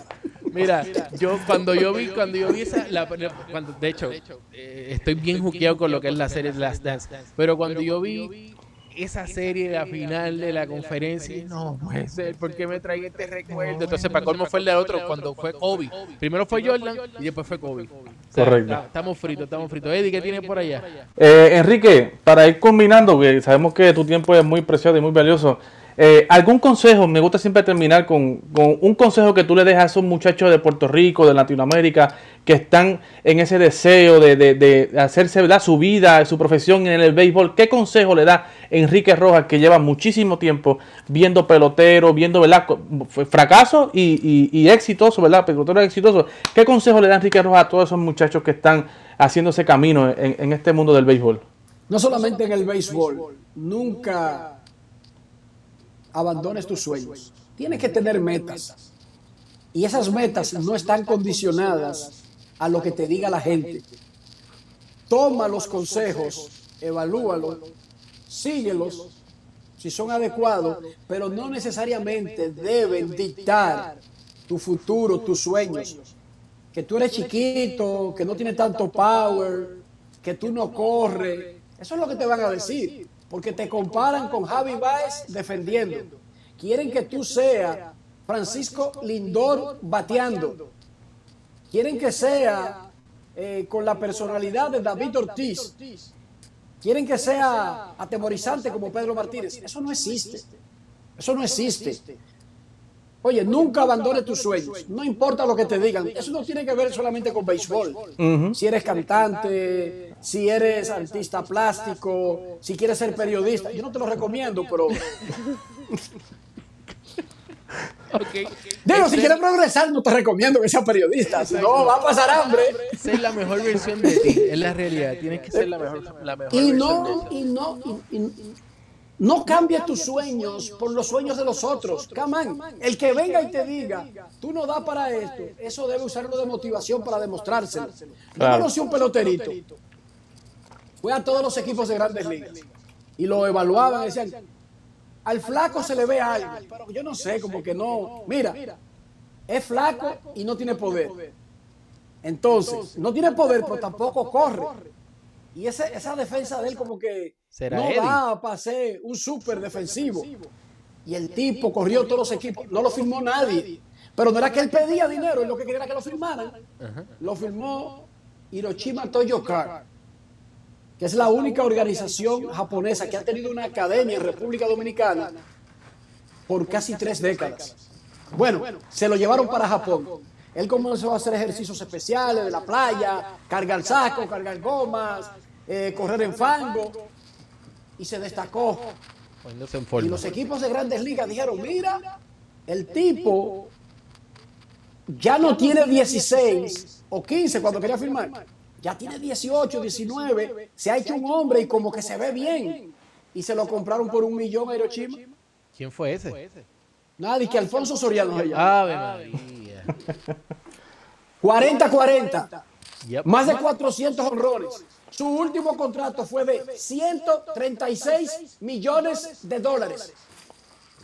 Mira, yo cuando yo vi, cuando yo vi esa, cuando, de hecho, eh, estoy bien juqueado con lo que es la serie Last Dance, pero cuando yo vi esa serie, la final de la conferencia, no puede ser, ¿por qué me trae este recuerdo? Entonces, para colmo fue el de otro cuando fue Kobe. Primero fue Jordan y después fue Kobe. Correcto. Estamos fritos, estamos fritos. Eddie, ¿qué tiene por allá? Eh, Enrique, para ir combinando, que sabemos que tu tiempo es muy preciado y muy valioso, eh, ¿Algún consejo? Me gusta siempre terminar con, un consejo que tú le dejas a esos muchachos de Puerto Rico, de Latinoamérica, que están en ese deseo de, hacerse su vida, su profesión en el béisbol. ¿Qué consejo le da Enrique Rojas, que lleva muchísimo tiempo viendo pelotero, viendo fracaso y, y, exitoso, ¿verdad? Pelotero exitoso. ¿Qué consejo le da Enrique Rojas a todos esos muchachos que están haciendo ese camino en, en este mundo del béisbol? No solamente en el béisbol, nunca abandones tus sueños. Tienes que tener metas. Y esas metas no están condicionadas a lo que te diga la gente. Toma los consejos, evalúalos, síguelos si son adecuados, pero no necesariamente deben dictar tu futuro, tus sueños. que tú eres chiquito, que no tienes tanto power, que tú no corres. Eso es lo que te van a decir, porque te comparan con Javi Baez defendiendo. Quieren que tú seas Francisco Lindor bateando. Quieren que sea eh, con la personalidad de David Ortiz. Quieren que sea atemorizante como Pedro Martínez. Eso no existe. Eso no existe. Oye, nunca abandones tus sueños. No importa lo que te digan. Eso no tiene que ver solamente con béisbol. Si eres cantante, si eres artista plástico, si quieres ser periodista. Yo no te lo recomiendo, pero... Okay. Digo, si quieres progresar, no te recomiendo que seas periodista. Si no, va a pasar hambre. Ser la mejor versión de ti, es la realidad. Tienes que ser la mejor, la mejor Y versión no, de y no, y- y- no cambies tus sueños por los sueños de los otros. Come on. El que venga y te diga, tú no das para esto, eso debe usarlo de motivación para demostrárselo. Yo conocí un peloterito. Fue a todos los equipos de grandes ligas. Y lo evaluaban y decían, al flaco se le ve algo. Pero yo no sé, como que no. Mira, es flaco y no tiene poder. Entonces, no tiene poder, pero tampoco corre. Y esa defensa de él como que ¿Será no Eddie? da para ser un súper defensivo. Y el tipo corrió todos los equipos. No lo firmó nadie. Pero no era que él pedía dinero, él lo que quería era que lo firmaran. Lo firmó Hiroshima Toyo Car, que es la única organización japonesa que ha tenido una academia en República Dominicana por casi tres décadas. Bueno, se lo llevaron para Japón. Él comenzó a hacer ejercicios especiales de la playa, cargar saco, cargar gomas, eh, correr en fango, y se destacó. En Y forma. los equipos de grandes ligas dijeron, mira, el tipo ya no tiene 16 o 15 cuando quería firmar. Ya tiene 18, 19. Se ha hecho un hombre y como que se ve bien. Y se lo compraron por un millón a Hiroshima. ¿Quién fue ese? Nadie, que Alfonso Soriano. Ave María. 40-40. Yep. Más de 400 honrones. Su último contrato fue de 136 millones de dólares.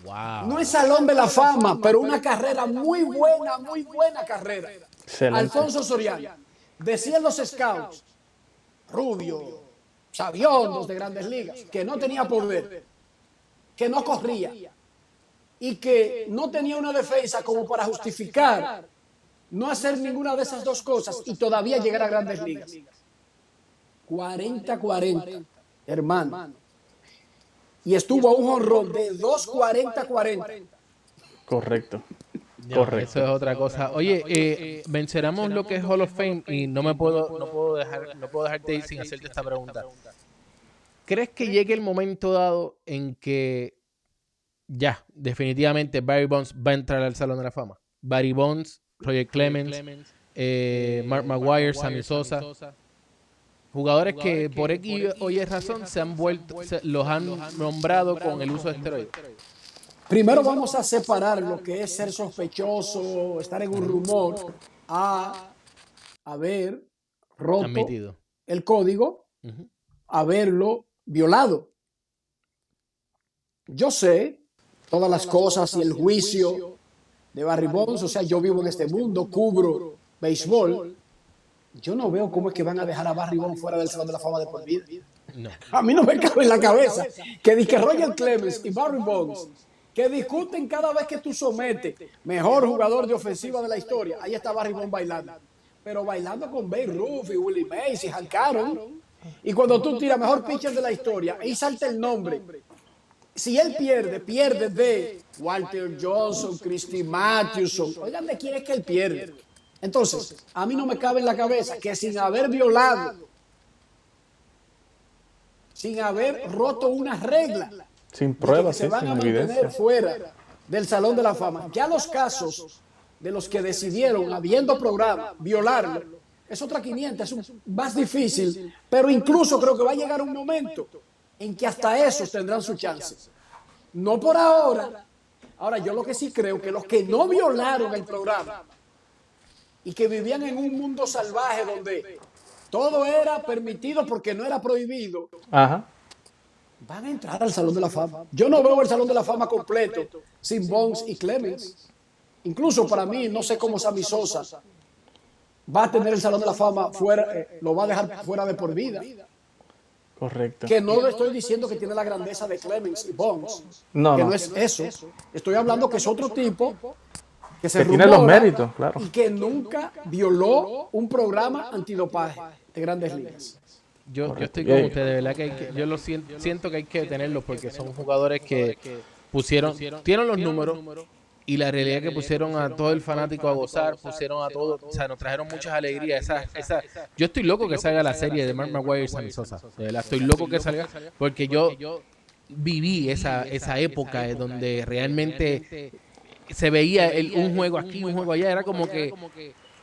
Wow. No es salón de la fama, pero una carrera muy buena, muy buena carrera. Excelente. Alfonso Soriano. Decían los scouts, rubio, sabiondos de grandes ligas, que no tenía poder, que no corría y que no tenía una defensa como para justificar no hacer ninguna de esas dos cosas y todavía llegar a grandes ligas. 40-40, hermano. Y estuvo a un honrón de 2-40-40. Correcto. No, Correcto. Eso es otra cosa. Oye, eh, mencionamos lo que es Hall of Fame y no me puedo, no puedo dejar, no puedo dejarte ir sin hacerte esta pregunta. ¿Crees que llegue el momento dado en que ya, definitivamente Barry Bonds va a entrar al Salón de la Fama? Barry Bonds, Roger Clemens, eh, Mark Maguire, Sammy Sosa. Jugadores que por X o Y razón se han vuelto, se- los han nombrado con el uso de esteroides. Primero vamos a separar lo que es ser sospechoso, estar en un rumor, a haber roto Admitido. el código, Ujú. haberlo violado. Yo sé todas las cosas y el juicio de Barry Bonds, o sea, yo vivo en este mundo, cubro béisbol. Yo no veo cómo es que van a dejar a Barry Bonds fuera del Salón de la Fama de por vida. No. A mí no me cabe en la cabeza que, di que Roger Clemens y Barry Bonds que discuten cada vez que tú sometes mejor jugador de ofensiva de la historia. Ahí está Barry Bonds bailando. Pero bailando con Babe Ruth y Willie Mays y Hank Aaron. Y cuando tú tiras mejor pitcher de la historia, ahí salta el nombre. Si él pierde, pierde de Walter Johnson, Christy Mathewson. Oigan, ¿de quién es que él pierde? Entonces, a mí no me cabe en la cabeza que sin haber violado sin haber roto una regla. Sin que pruebas, se van sin a mantener evidencia. fuera del Salón de la Fama. Ya los casos de los que decidieron, habiendo programa, violarlo, es otra 500, es un- más difícil, pero incluso creo que va a llegar un momento en que hasta esos tendrán su chance. No por ahora. Ahora, yo lo que sí creo que los que no violaron el programa y que vivían en un mundo salvaje donde todo era permitido porque no era prohibido, Ajá. van a entrar al Salón de la Fama. Yo no veo el Salón de la Fama completo sin Bonds y Clemens. Incluso para mí, no sé cómo Sammy Sosa va a tener el Salón de la Fama fuera, eh, lo va a dejar fuera de por vida. Correcto. Que no le estoy diciendo que tiene la grandeza de Clemens y Bones. No, que no. no es eso. Estoy hablando que es otro tipo que se Que tiene los méritos, claro. y que nunca violó un programa antidopaje de grandes ligas. Yo, yo estoy con ustedes, de verdad que, hay que- yo lo siento, siento que hay que tenerlos porque son jugadores que pusieron, tienen los números y la realidad es que pusieron a todo el fanático a gozar, pusieron a todo, o sea, nos trajeron muchas alegrías. Esa, esa, yo estoy loco que salga la serie de Mark Maguire y Sammy Sosa, de verdad, estoy loco que salga porque yo viví esa, esa época en donde realmente se veía el- un juego aquí, un juego allá, era como que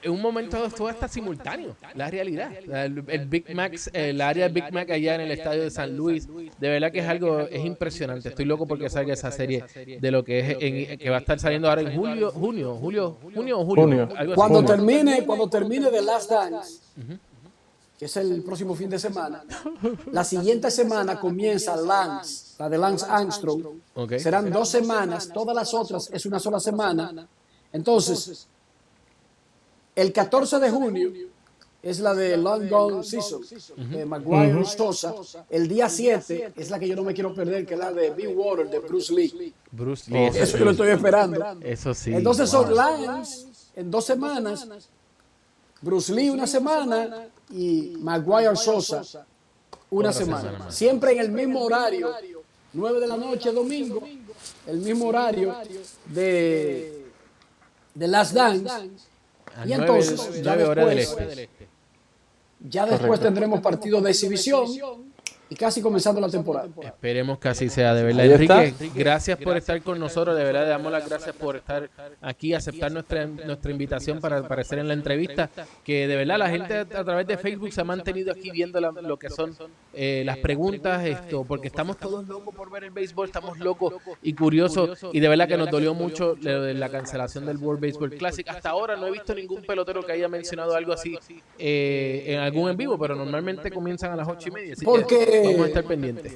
en un momento todo está simultáneo, la realidad. El, el Big Mac, el área de Big Mac allá en el estadio de San Luis, de verdad que es algo, es impresionante. Estoy loco porque salga esa serie de lo que es, en- que va a estar saliendo ahora en julio, junio, julio, junio o julio, Junio. algo así. Cuando termine, cuando termine The Last Dance, que es el próximo fin de semana, la siguiente semana comienza Lance, la de Lance Armstrong. Serán dos semanas, todas las otras es una sola semana. Entonces, el 14 de junio es la de Long Gone Season, de Maguire Sosa. El día 7 es la que yo no me quiero perder, que es la de Big Water, de Bruce Lee. Bruce Lee, eso, yo lo estoy esperando. eso sí. Entonces wow. son Lance en dos semanas, Bruce Lee una semana y Maguire Sosa una semana. Siempre en el mismo horario, 9 de la noche, domingo, el mismo horario de, de Last Dance. Y entonces, ya horas del después- este. Ya después tendremos partido de exhibición y casi comenzando la temporada. Esperemos que así sea, de verdad. Ahí Enrique, está. gracias por estar con nosotros, de verdad, le damos las gracias por estar aquí, aceptar nuestra, nuestra invitación para aparecer en la entrevista, que de verdad la gente a través de Facebook se ha mantenido aquí viendo la- lo que son eh, las preguntas, esto, porque estamos todos locos por ver el béisbol, estamos locos y curiosos, y de verdad que nos dolió mucho lo de la cancelación del World Baseball Classic. Hasta ahora no he visto ningún pelotero que haya mencionado algo así eh, en algún en vivo, pero normalmente comienzan a las ocho y media, así que vamos a estar pendientes.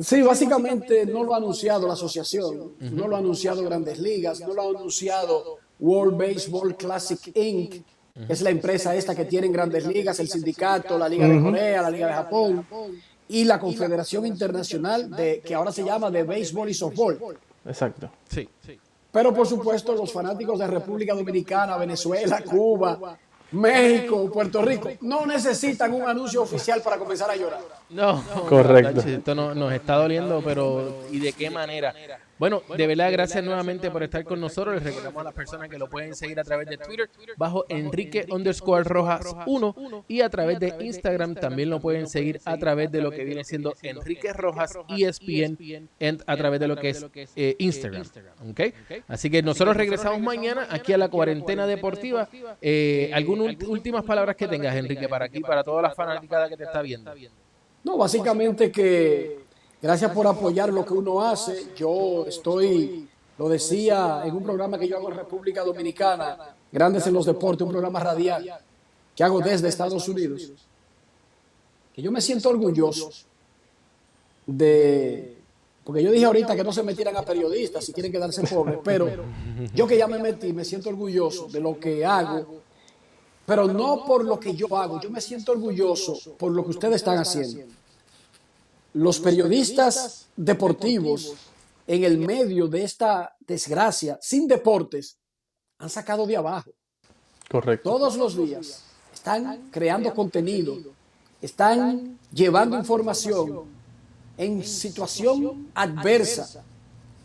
Sí, básicamente no lo ha anunciado la asociación, no lo ha anunciado Grandes Ligas, no lo ha anunciado World Baseball Classic Inc., que es la empresa esta que tienen Grandes Ligas, el sindicato, la Liga de Corea, la Liga de Japón y la Confederación Internacional de que ahora se llama de Béisbol y Softball. Exacto. Sí, sí. Pero por supuesto los fanáticos de República Dominicana, Venezuela, Cuba, México, Puerto Rico no necesitan un anuncio oficial para comenzar a llorar. No, Correcto. Esto no- nos está doliendo, pero ¿y de qué manera? Bueno, de verdad, gracias nuevamente por estar con nosotros. Les recordamos a las personas que lo pueden seguir a través de Twitter bajo Enrique underscore Rojas 1 y a través de Instagram también lo pueden seguir a través de lo que viene siendo Enrique Rojas ESPN a través de lo que es eh, Instagram. ¿ok? Así que nosotros regresamos mañana aquí a la cuarentena deportiva. Eh, ¿Algunas ult- últimas palabras que tengas, Enrique, para aquí, para toda la fanaticada que te está viendo? No, básicamente que gracias por apoyar lo que uno hace. Yo estoy, lo decía en un programa que yo hago en República Dominicana, Grandes en los Deportes, un programa radial que hago desde Estados Unidos, que yo me siento orgulloso de, porque yo dije ahorita que no se metieran a periodistas si quieren quedarse pobres, pero yo que ya me metí, me siento orgulloso de lo que hago, pero no por lo que yo hago, yo me siento orgulloso por lo que ustedes están haciendo. Los periodistas deportivos en el medio de esta desgracia, sin deportes, han sacado de abajo. Correcto. Todos los días están creando contenido, están llevando información en situación adversa,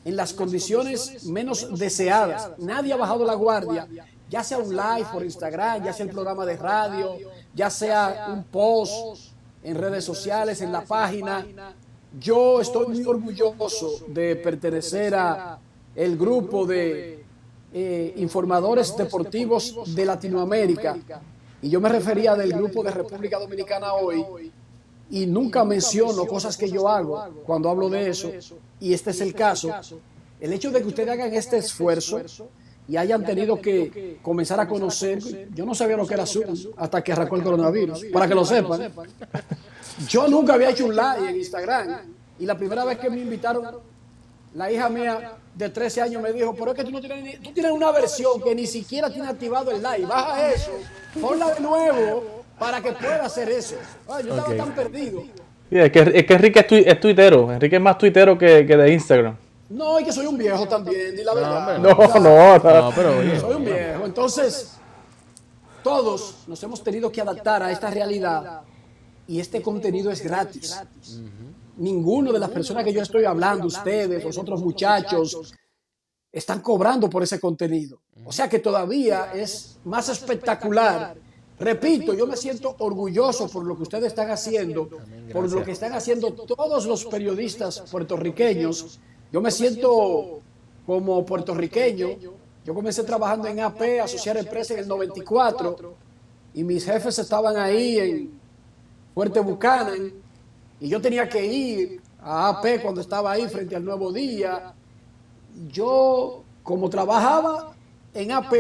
en las condiciones menos deseadas. Nadie ha bajado la guardia, ya sea un live por Instagram, ya sea el programa de radio, ya sea un post en redes sociales, en la página. Yo estoy muy orgulloso de pertenecer a el grupo de eh, informadores deportivos de Latinoamérica. Y yo me refería del grupo de República Dominicana hoy. y nunca menciono cosas que yo hago cuando hablo de eso, y este es el caso, el hecho de que ustedes hagan este esfuerzo y hayan tenido que comenzar a conocer, yo no sabía lo que era Zoom hasta que arrancó el coronavirus, para que lo sepan. Yo nunca había hecho un live en Instagram y la primera vez que me invitaron La hija mía de 13 años me dijo, pero es que tú no tienes, ni- tú tienes una versión que ni siquiera tiene activado el live. Baja eso, ponla de nuevo para que pueda hacer eso. Ay, yo estaba tan perdido. Sí, es, que, es que Enrique es, es tuitero. Enrique es más tuitero que, que de Instagram. No, y que soy un viejo también, di la verdad. No, no, no. No, pero oye. Soy un viejo. Entonces, todos nos hemos tenido que adaptar a esta realidad y este contenido es gratis. Ninguno de las personas que yo estoy hablando, ustedes, los otros muchachos, están cobrando por ese contenido. O sea que todavía es más espectacular. Repito, yo me siento orgulloso por lo que ustedes están haciendo, por lo que están haciendo todos los periodistas puertorriqueños. Yo me siento como puertorriqueño. Yo comencé trabajando en AP, Asociar Empresa, en el 94, y mis jefes estaban ahí en Fuerte Buchanan, y yo tenía que ir a AP cuando estaba ahí frente al Nuevo Día. Yo, como trabajaba en AP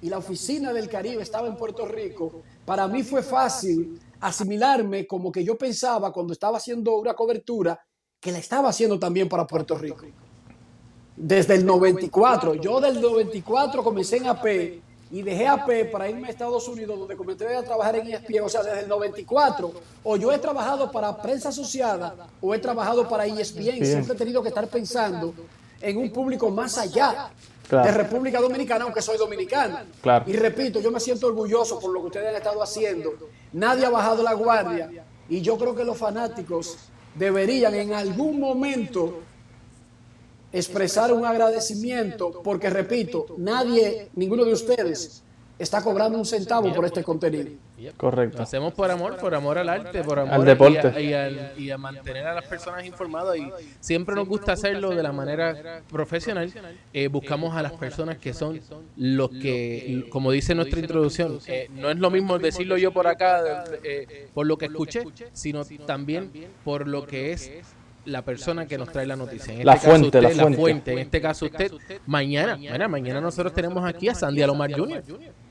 y la oficina del Caribe estaba en Puerto Rico, para mí fue fácil asimilarme como que yo pensaba cuando estaba haciendo una cobertura que la estaba haciendo también para Puerto Rico. Desde el 94, yo del 94 comencé en AP y dejé AP para irme a Estados Unidos donde comencé a trabajar en E ESPN, o sea, desde el 94, o yo he trabajado para prensa asociada o he trabajado para E ESPN, siempre he tenido que estar pensando en un público más allá Claro. de República Dominicana, aunque soy dominicano. Claro. Y repito, yo me siento orgulloso por lo que ustedes han estado haciendo. Nadie ha bajado la guardia y yo creo que los fanáticos deberían en algún momento expresar un agradecimiento porque repito, nadie, ninguno de ustedes está cobrando un centavo por este contenido. Correcto. hacemos por amor, por amor al arte, por amor Al deporte. Y a, y al- y a mantener a las personas informadas. Y siempre nos gusta hacerlo de la manera profesional. Eh, buscamos a las personas que son los que, como dice nuestra introducción, eh, no es lo mismo decirlo yo por acá, eh, por lo que escuché, sino también por lo que es la persona que nos trae la noticia. En La este caso fuente, la usted, fuente. En este caso usted, mañana, mira, mañana nosotros tenemos aquí a Sandy Alomar Jr.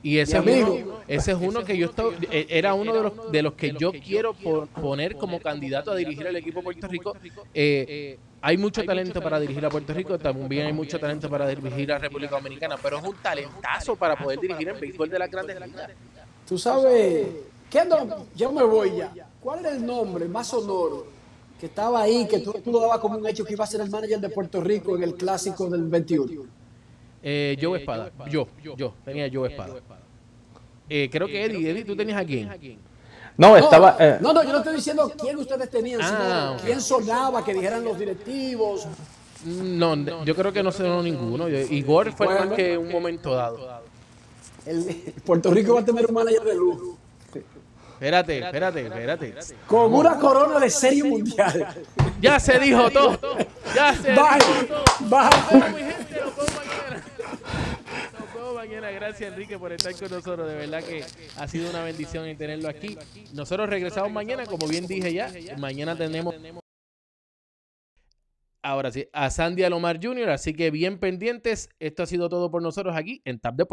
Y ese es, Mi amigo. uno, ese es uno que yo estoy, eh, era uno de los, de los que yo quiero po- poner como candidato a dirigir el equipo Puerto Rico. Eh, hay mucho talento para dirigir a Puerto Rico, también hay mucho talento para dirigir a República Dominicana, pero es un talentazo para poder dirigir el béisbol de las grandes ligas. Tú sabes, ¿qué no? Yo me voy ya. ¿Cuál era el nombre más sonoro que estaba ahí, que tú, tú lo dabas como un hecho que iba a ser el manager de Puerto Rico en el clásico del 21? Eh, Joe Espada, yo, yo, tenía Joe Espada. Eh, creo que Eddie, Eddie, ¿tú tenías a quién? No, No, estaba. eh, no, no, yo no estoy diciendo quién ustedes tenían, sino Ah, quién sonaba, que dijeran los directivos. No, yo creo que no sonó ninguno. Igor fue Bueno. más que un momento dado. El, Puerto Rico va a tener un manager de lujo. Espérate, espérate, espérate. Con una corona de serie mundial. Ya se dijo todo. Ya se dijo Bye. todo. Bye. Gracias, Enrique, por estar con nosotros. De verdad que ha sido una bendición el tenerlo aquí. Nosotros regresamos mañana, como bien dije ya. Mañana tenemos. Ahora sí, a Sandy Alomar Jr., así que bien pendientes. Esto ha sido todo por nosotros aquí en Tap Deportes.